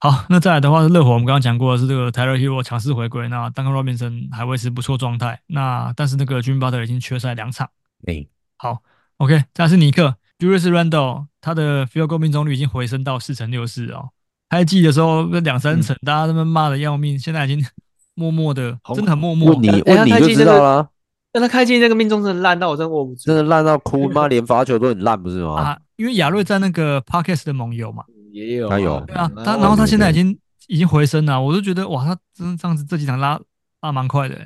S4: 好，那再来的话是热火，我们刚刚讲过的是这个 Tyler Herro 强势回归，那 Duncan Robinson 还维持不错状态，那但是那个 Jimmy Butler 已经缺赛两场。
S2: 欸、
S4: 好，OK，再来是尼克 Julius Randle，他的 Field Goal 命中率已经回升到四成六四哦。开季的时候两三成，嗯、大家他妈骂的要命，现在已经 默默的，真的很默默。
S2: 问你问你就知道了。
S3: 但他开季那个命中真的烂到我真的握不住，
S2: 真的烂到哭，妈连罚球都很烂，不是吗？
S4: 啊，因为亚瑞在那个 Podcast 的盟友嘛。
S3: 也有，
S2: 他有，
S4: 对啊，他然后他现在已经已经回升了，我就觉得哇，他真这样子这几场拉拉蛮快的，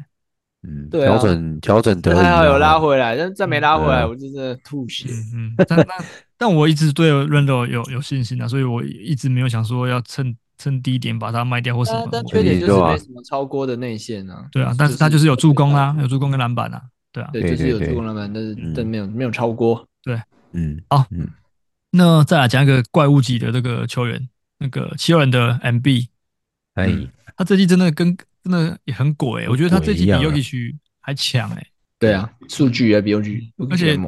S2: 嗯，对，调整调整得
S3: 还好有拉回来，但再没拉回来，我就是吐血，
S4: 嗯，但 但我一直对 Randle 有有信心的，所以我一直没有想说要趁趁低点把它卖掉或什么，
S3: 但缺点就是没什么超过的内线啊，
S4: 对啊，但是他就是有助攻啊，有助攻跟篮板啊，对啊，
S3: 对，就是有助攻篮板，但是但没有没有超过，
S4: 对，
S2: 嗯，
S4: 好，嗯，那再来讲一个怪物级的这个球员。那个七六人的 MB，
S2: 哎、嗯，
S4: 他这季真的跟真的也很鬼、欸，我觉得他这季比 Jokic 还强哎、欸。
S3: 对啊，数据也比 Jokic，
S4: 而且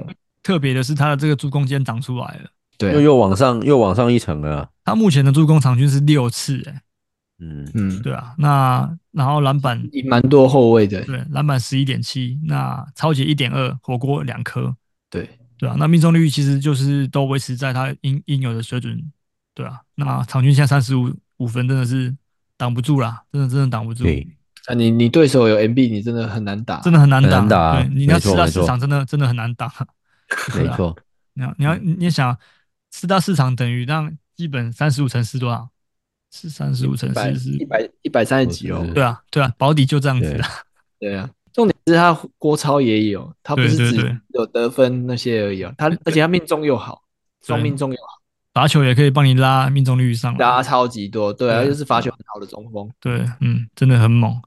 S4: 特别的是他的这个助攻间长出来了，
S2: 对、啊，又又往上又往上一层了。
S4: 他目前的助攻场均是六次哎、欸，
S2: 嗯
S4: 嗯，对啊，那然后篮板
S3: 蛮多后卫的，
S4: 对，篮板十一点七，那抄截一点二，火锅两颗，
S3: 对
S4: 对啊，那命中率其实就是都维持在他应应有的水准。对啊，那场均现在三十五五分，真的是挡不住啦，真的真的挡不住。
S2: 对，
S3: 啊，你你对手有 MB，你真的很难打，
S4: 真的很难打。
S2: 难打，
S4: 对，你要吃到市场，真的真的很难打。
S2: 没错，
S4: 你要你要你想四大市场，等于让基本三十五乘四多少？是三十五乘四是
S3: 一百一百三十几哦。
S4: 对啊，对啊，保底就这样子。
S3: 对。啊，重点是他郭超也有，他不是只有得分那些而已啊，他而且他命中又好，双命中又好。
S4: 罚球也可以帮你拉命中率上来，
S3: 拉超级多，对啊，就是罚球很好的中锋，
S4: 对，嗯，真的很猛。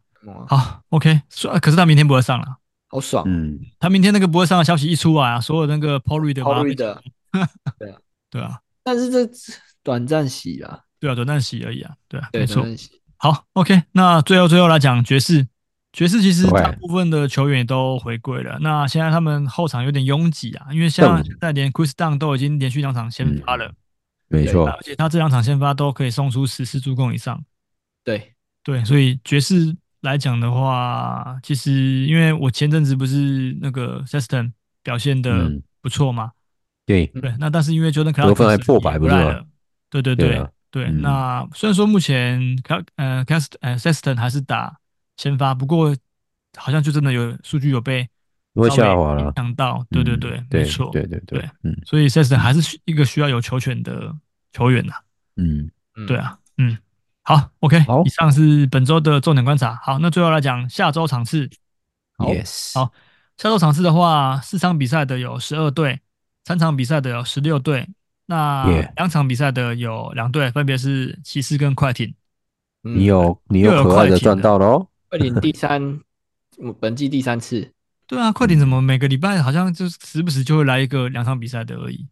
S4: 好，OK，可是他明天不会上了，
S3: 好爽，
S2: 嗯，
S4: 他明天那个不会上的消息一出来啊，所有那个 Paul Reed 的
S3: ，Paul Reed 的，对啊，
S4: 对啊，
S3: 但是这短暂洗啊，
S4: 对啊，短暂洗而已啊，对啊，
S3: 没错。
S4: 好，OK，那最后最后来讲爵士，爵士其实大部分的球员都回归了，那现在他们后场有点拥挤啊，因为像现在连 Chris Dunn 都已经连续两场先发了。
S2: 没错，
S4: 而且他这两场先发都可以送出十次助攻以上。
S3: 对。
S4: 对，所以爵士来讲的话，其实因为我前阵子不是那个 Seston 表现的不错嘛，
S2: 对。
S4: 对，那但是因为 Jordan Clarkson
S2: 得分还破百不是吗？
S4: 对对对对，那虽然说目前呃 Cast 呃 Seston 还是打先发，不过好像就真的有数据有被
S2: 会下滑了，
S4: 想到，对对对，没错，
S2: 对对对，嗯，
S4: 所以 Seston 还是一个需要有球权的球员呐，
S2: 嗯，
S4: 对啊，嗯，好，OK，好，以上是本周的重点观察。好，那最后来讲下周场次
S2: ，Yes，
S4: 好，下周场次的话，四场比赛的有十二队，三场比赛的有十六队，那两场比赛的有两队，分别是骑士跟快艇。
S2: 你有你有可爱的赚到了哦，
S3: 快艇第三，本季第三次。
S4: 对啊，快艇怎么每个礼拜好像就时不时就会来一个两场比赛的而已。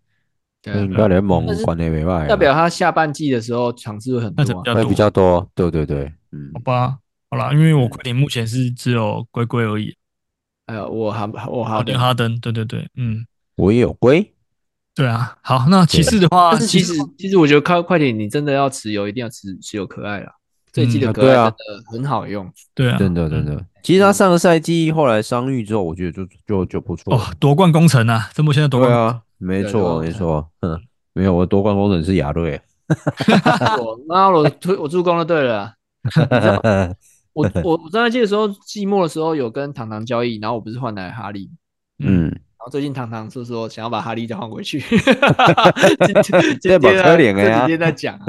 S2: 对，快联盟管的没坏。
S3: 代表他下半季的时候场次会很多，
S2: 会比较多。对对对，嗯，
S4: 好吧，好啦，因为我快点目前是只有龟龟而已。
S3: 哎呀，我哈我哈
S4: 登哈登，对对对，嗯，
S2: 我也有龟。
S4: 对啊，好，那骑士的话，
S3: 但是其实其实我觉得快快点你真的要持有，一定要持持有可爱了。这一季的可爱真的很好用，
S4: 对啊，
S2: 真的真的。其实他上个赛季后来伤愈之后，我觉得就就就不错。
S4: 哦，夺冠功臣啊，这么现在夺冠
S2: 啊，没错没错，嗯，没有我夺冠功臣是亚瑞。
S3: 我那我推我助攻就对了。我我我上赛季的时候季末的时候有跟糖糖交易，然后我不是换来哈利，
S2: 嗯，
S3: 然后最近糖糖是说想要把哈利再换回去。
S2: 这不可怜的呀，
S3: 这几天在讲，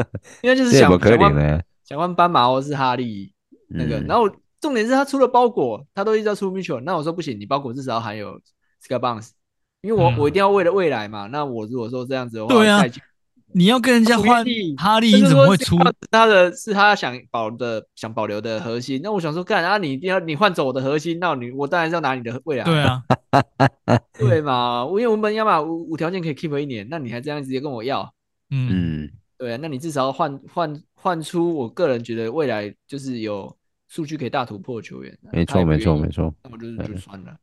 S3: 因为就是想可怜的。想换斑马或是哈利那个，然后重点是他出了包裹，他都一直要出 Mitchell，那我说不行，你包裹至少还有 Scott Barnes，因为我我一定要为了未来嘛。那我如果说这样子的话，
S4: 对啊，你要跟人家换哈利，你怎么会出
S3: 他的？是他想保的，想保留的核心。那我想说，干啊，你一定要你换走我的核心，那你我当然是要拿你的未来。
S4: 对啊，
S3: 对嘛？因为我们要嘛无无条件可以 keep 一年，那你还这样直接跟我要？
S4: 嗯，
S3: 对啊，那你至少要换换。换出我个人觉得未来就是有数据可以大突破的球员，
S2: 没错没错没错，
S3: 那我就是就算了，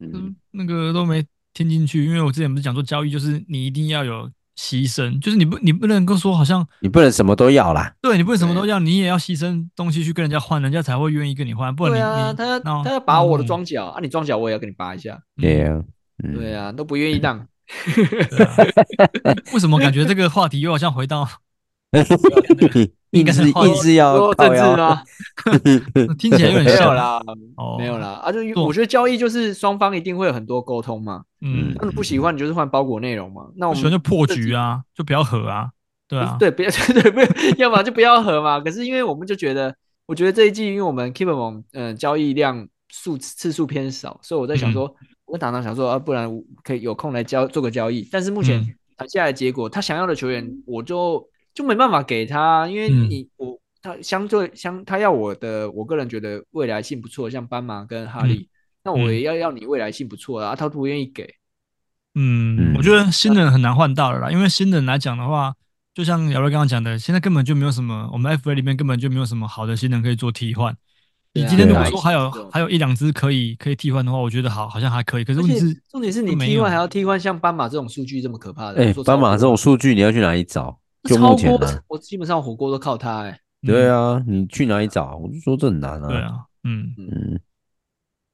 S4: 嗯，那个都没听进去，因为我之前不是讲说交易就是你一定要有牺牲，就是你不你不能够说好像
S2: 你不能什么都要啦，
S4: 对，你不能什么都要，你也要牺牲东西去跟人家换，人家才会愿意跟你换，不然你
S3: 啊，他要他要拔我的装脚啊，你装脚我也要跟你拔一下，
S2: 对呀，
S3: 对啊，都不愿意当，
S4: 为什么感觉这个话题又好像回到？
S2: 应该是硬是要
S3: 政治吗？
S4: 听起来有点像
S3: 啦，没有啦，啊，就我觉得交易就是双方一定会有很多沟通嘛，嗯，那你不喜欢你就是换包裹内容嘛，那我
S4: 们就破局啊，就不要和啊，对啊，
S3: 对，不要 对，不要，要么就不要和嘛。可是因为我们就觉得，我觉得这一季因为我们 Keep 盟嗯交易量数次数偏少，所以我在想说，我常常想说啊，不然可以有空来交做个交易。但是目前谈下来的结果，他想要的球员我就。就没办法给他，因为你、嗯、我他相对相他要我的，我个人觉得未来性不错，像斑马跟哈利，嗯、那我也要要你未来性不错啊，他都不愿意给。
S4: 嗯，我觉得新人很难换到了啦，因为新人来讲的话，就像姚瑞刚刚讲的，现在根本就没有什么，我们 FA 里面根本就没有什么好的新人可以做替换。你今天如果说还有还有一两只可以可以替换的话，我觉得好好像还可以。可是问题是，
S3: 重点是你替换还要替换像斑马这种数据这么可怕的。
S2: 哎，斑马这种数据你要去哪里找？就
S3: 超锅，我基本上火锅都靠它哎。
S2: 对啊，你去哪里找？我就说这很难啊。
S4: 对啊，嗯嗯。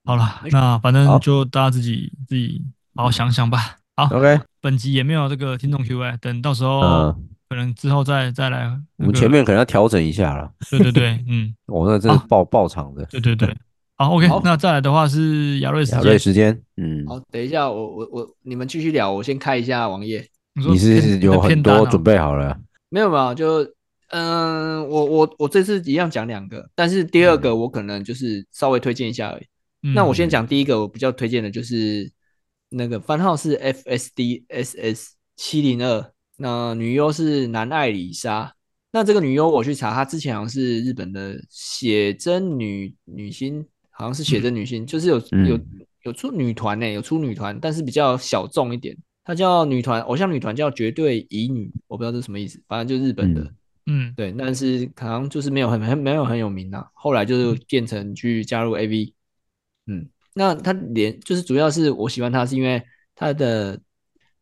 S4: 好了，那反正就大家自己自己好好想想吧。好
S2: ，OK。
S4: 本集也没有这个听众 Q&A，等到时候可能之后再再来。
S2: 我们前面可能要调整一下了。
S4: 对对对，嗯。
S2: 我那真是爆爆场的。
S4: 对对对。好，OK。那再来的话是亚瑞时间。亚
S2: 瑞时间，嗯。
S3: 好，等一下，我我我，你们继续聊，我先开一下网页。
S2: 你是有很多准备好了？
S3: 没有没有，就嗯，我我我这次一样讲两个，但是第二个我可能就是稍微推荐一下而已。嗯、那我先讲第一个，我比较推荐的就是那个番号是 FSDSS 七零二，那女优是南艾里莎。那这个女优我去查，她之前好像是日本的写真女女星，好像是写真女星，嗯、就是有有有出女团呢，有出女团，但是比较小众一点。她叫女团，偶像女团叫绝对乙女，我不知道这是什么意思，反正就是日本的，
S4: 嗯，
S3: 对，但是可能就是没有很很没有很有名啊。后来就是变成去加入 AV，嗯，那她脸就是主要是我喜欢她是因为她的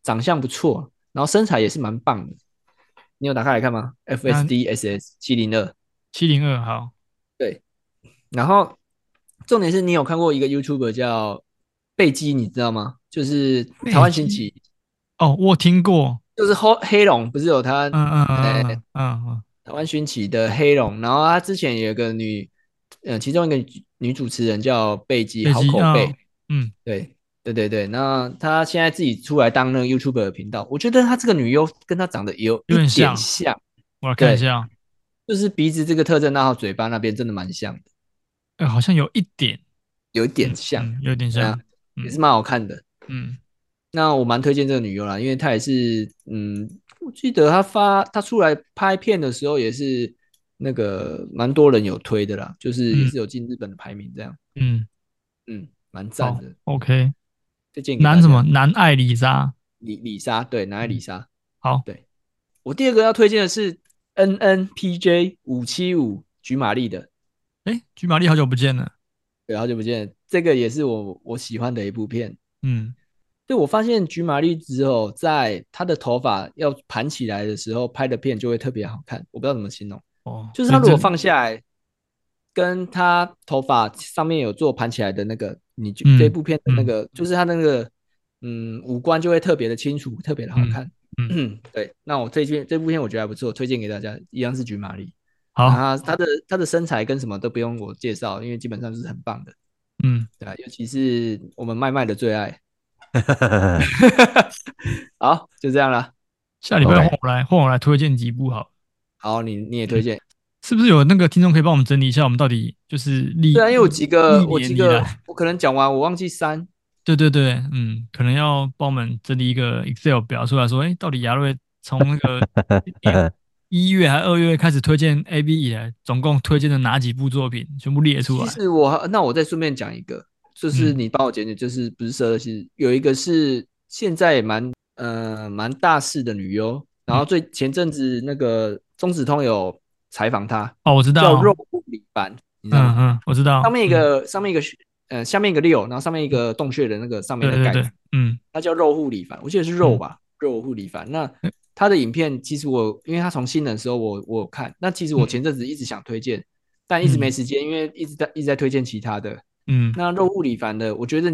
S3: 长相不错，然后身材也是蛮棒的。你有打开来看吗？FSDSS 七零二
S4: 七零二好，
S3: 对，然后重点是你有看过一个 YouTuber 叫贝基，你知道吗？就是台湾兴起。
S4: 哦，我听过，
S3: 就是黑黑龙，不是有他，
S4: 嗯嗯嗯嗯，
S3: 台湾兴起的黑龙，然后他之前有一个女，呃，其中一个女主持人叫贝基，好口碑，
S4: 嗯，
S3: 对，对对对，那他现在自己出来当那个 YouTuber 的频道，我觉得他这个女优跟他长得有
S4: 有点
S3: 像，
S4: 像，我来看一下，
S3: 就是鼻子这个特征，然后嘴巴那边真的蛮像的，
S4: 哎，好像有一点，
S3: 有一点像，
S4: 嗯嗯、有点像，
S3: 也是蛮好看的，
S4: 嗯，
S3: 那我蛮推荐这个女优啦，因为她也是，嗯，我记得她发她出来拍片的时候也是那个蛮多人有推的啦，就是也是有进日本的排名这样，
S4: 嗯
S3: 嗯，蛮赞的
S4: ，OK。男什么？男爱里莎，
S3: 里里莎，对，男爱里莎。
S4: 好，
S3: 对，我第二个要推荐的是 N N P J 五七五菊玛丽的。
S4: 哎，菊玛丽好久不见了，
S3: 对，好久不见。这个也是我我喜欢的一部片。
S4: 嗯，
S3: 对，我发现菊玛丽之后，在她的头发要盘起来的时候拍的片就会特别好看。我不知道怎么形容，
S4: 哦，
S3: 就是她如果放下来，跟她头发上面有做盘起来的那个。你就这部片的那个，嗯、就是她那个，嗯，五官就会特别的清楚，特别的好看。
S4: 嗯，嗯
S3: 对。那我这片这部片我觉得还不错，推荐给大家，一样是菊玛丽。
S4: 好，
S3: 她她的她的身材跟什么都不用我介绍，因为基本上就是很棒的。
S4: 嗯，
S3: 对啊，尤其是我们麦麦的最爱。好，就这样了。
S4: 下礼拜换我来换我来推荐几部好。
S3: 好，你你也推荐。
S4: 是不是有那个听众可以帮我们整理一下？我们到底就是历
S3: 对啊，因为有几个，我几个，我可能讲完，我忘记删。
S4: 对对对，嗯，可能要帮我们整理一个 Excel 表出来说，哎，到底亚瑞从那个 一月还二月开始推荐 A B 以来，总共推荐的哪几部作品，全部列出来。
S3: 其实我那我再顺便讲一个，就是你帮我检检，就是不是说是有一个是现在蛮呃蛮大势的女优，然后最前阵子那个中子通有。采访她
S4: 哦，我知道
S3: 叫肉护里帆，你知道吗？
S4: 嗯嗯，我知道。
S3: 上面一个上面一个呃下面一个六，然后上面一个洞穴的那个上面的盖子，
S4: 对对对，嗯，
S3: 他叫肉护理凡，我记得是肉吧，肉护理凡。那他的影片其实我因为他从新人的时候我我有看，那其实我前阵子一直想推荐，但一直没时间，因为一直在一直在推荐其他的。嗯，那肉户里凡的，我觉得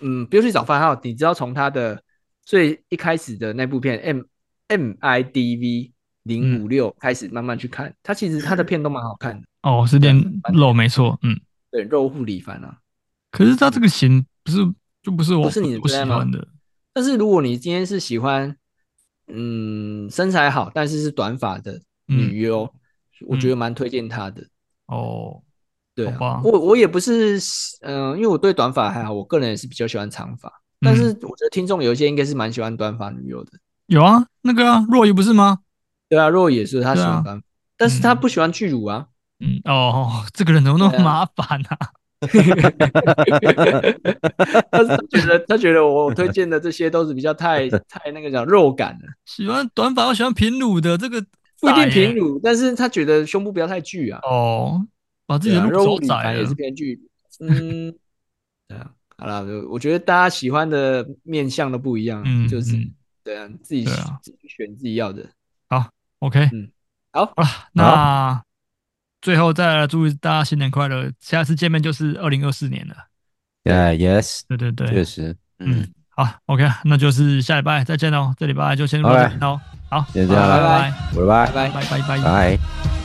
S3: 嗯不用去找番号，你只要从他的最一开始的那部片 M M I D V。零五六开始慢慢去看，他其实他的片都蛮好看的
S4: 哦，是练肉没错，嗯，
S3: 对，肉户里凡啊。
S4: 可是他这个型不是就不是我
S3: 不是你不喜欢的。但是如果你今天是喜欢，嗯，身材好但是是短发的女优，我觉得蛮推荐她的。
S4: 哦，
S3: 对啊，我我也不是，嗯，因为我对短发还好，我个人也是比较喜欢长发。但是我觉得听众有一些应该是蛮喜欢短发女友的。有
S4: 啊，那个啊，若仪不是吗？
S3: 对啊，若也是他喜欢短但是他不喜欢巨乳啊。
S4: 嗯哦，这个人怎么那么麻烦啊？
S3: 他是觉得他觉得我推荐的这些都是比较太太那个叫肉感的。
S4: 喜欢短发，我喜欢平乳的，这个
S3: 不一定平乳，但是他觉得胸部不要太巨啊。
S4: 哦，把自己的
S3: 肉里反也是编剧。嗯，对啊，好了，我觉得大家喜欢的面相都不一样，嗯，就是对啊，自己自己选自己要的。
S4: 好。OK，
S3: 嗯，好，
S4: 好了，那最后再来祝大家新年快乐，下次见面就是二零二四年了。
S2: Yeah, yes，
S4: 对对对，
S2: 确实，嗯，
S4: 好，OK，那就是下礼拜再见喽，这礼拜就先录到这里喽，好，
S2: 先这样，
S4: 拜拜，
S2: 拜拜，
S3: 拜拜，
S4: 拜拜，
S2: 拜。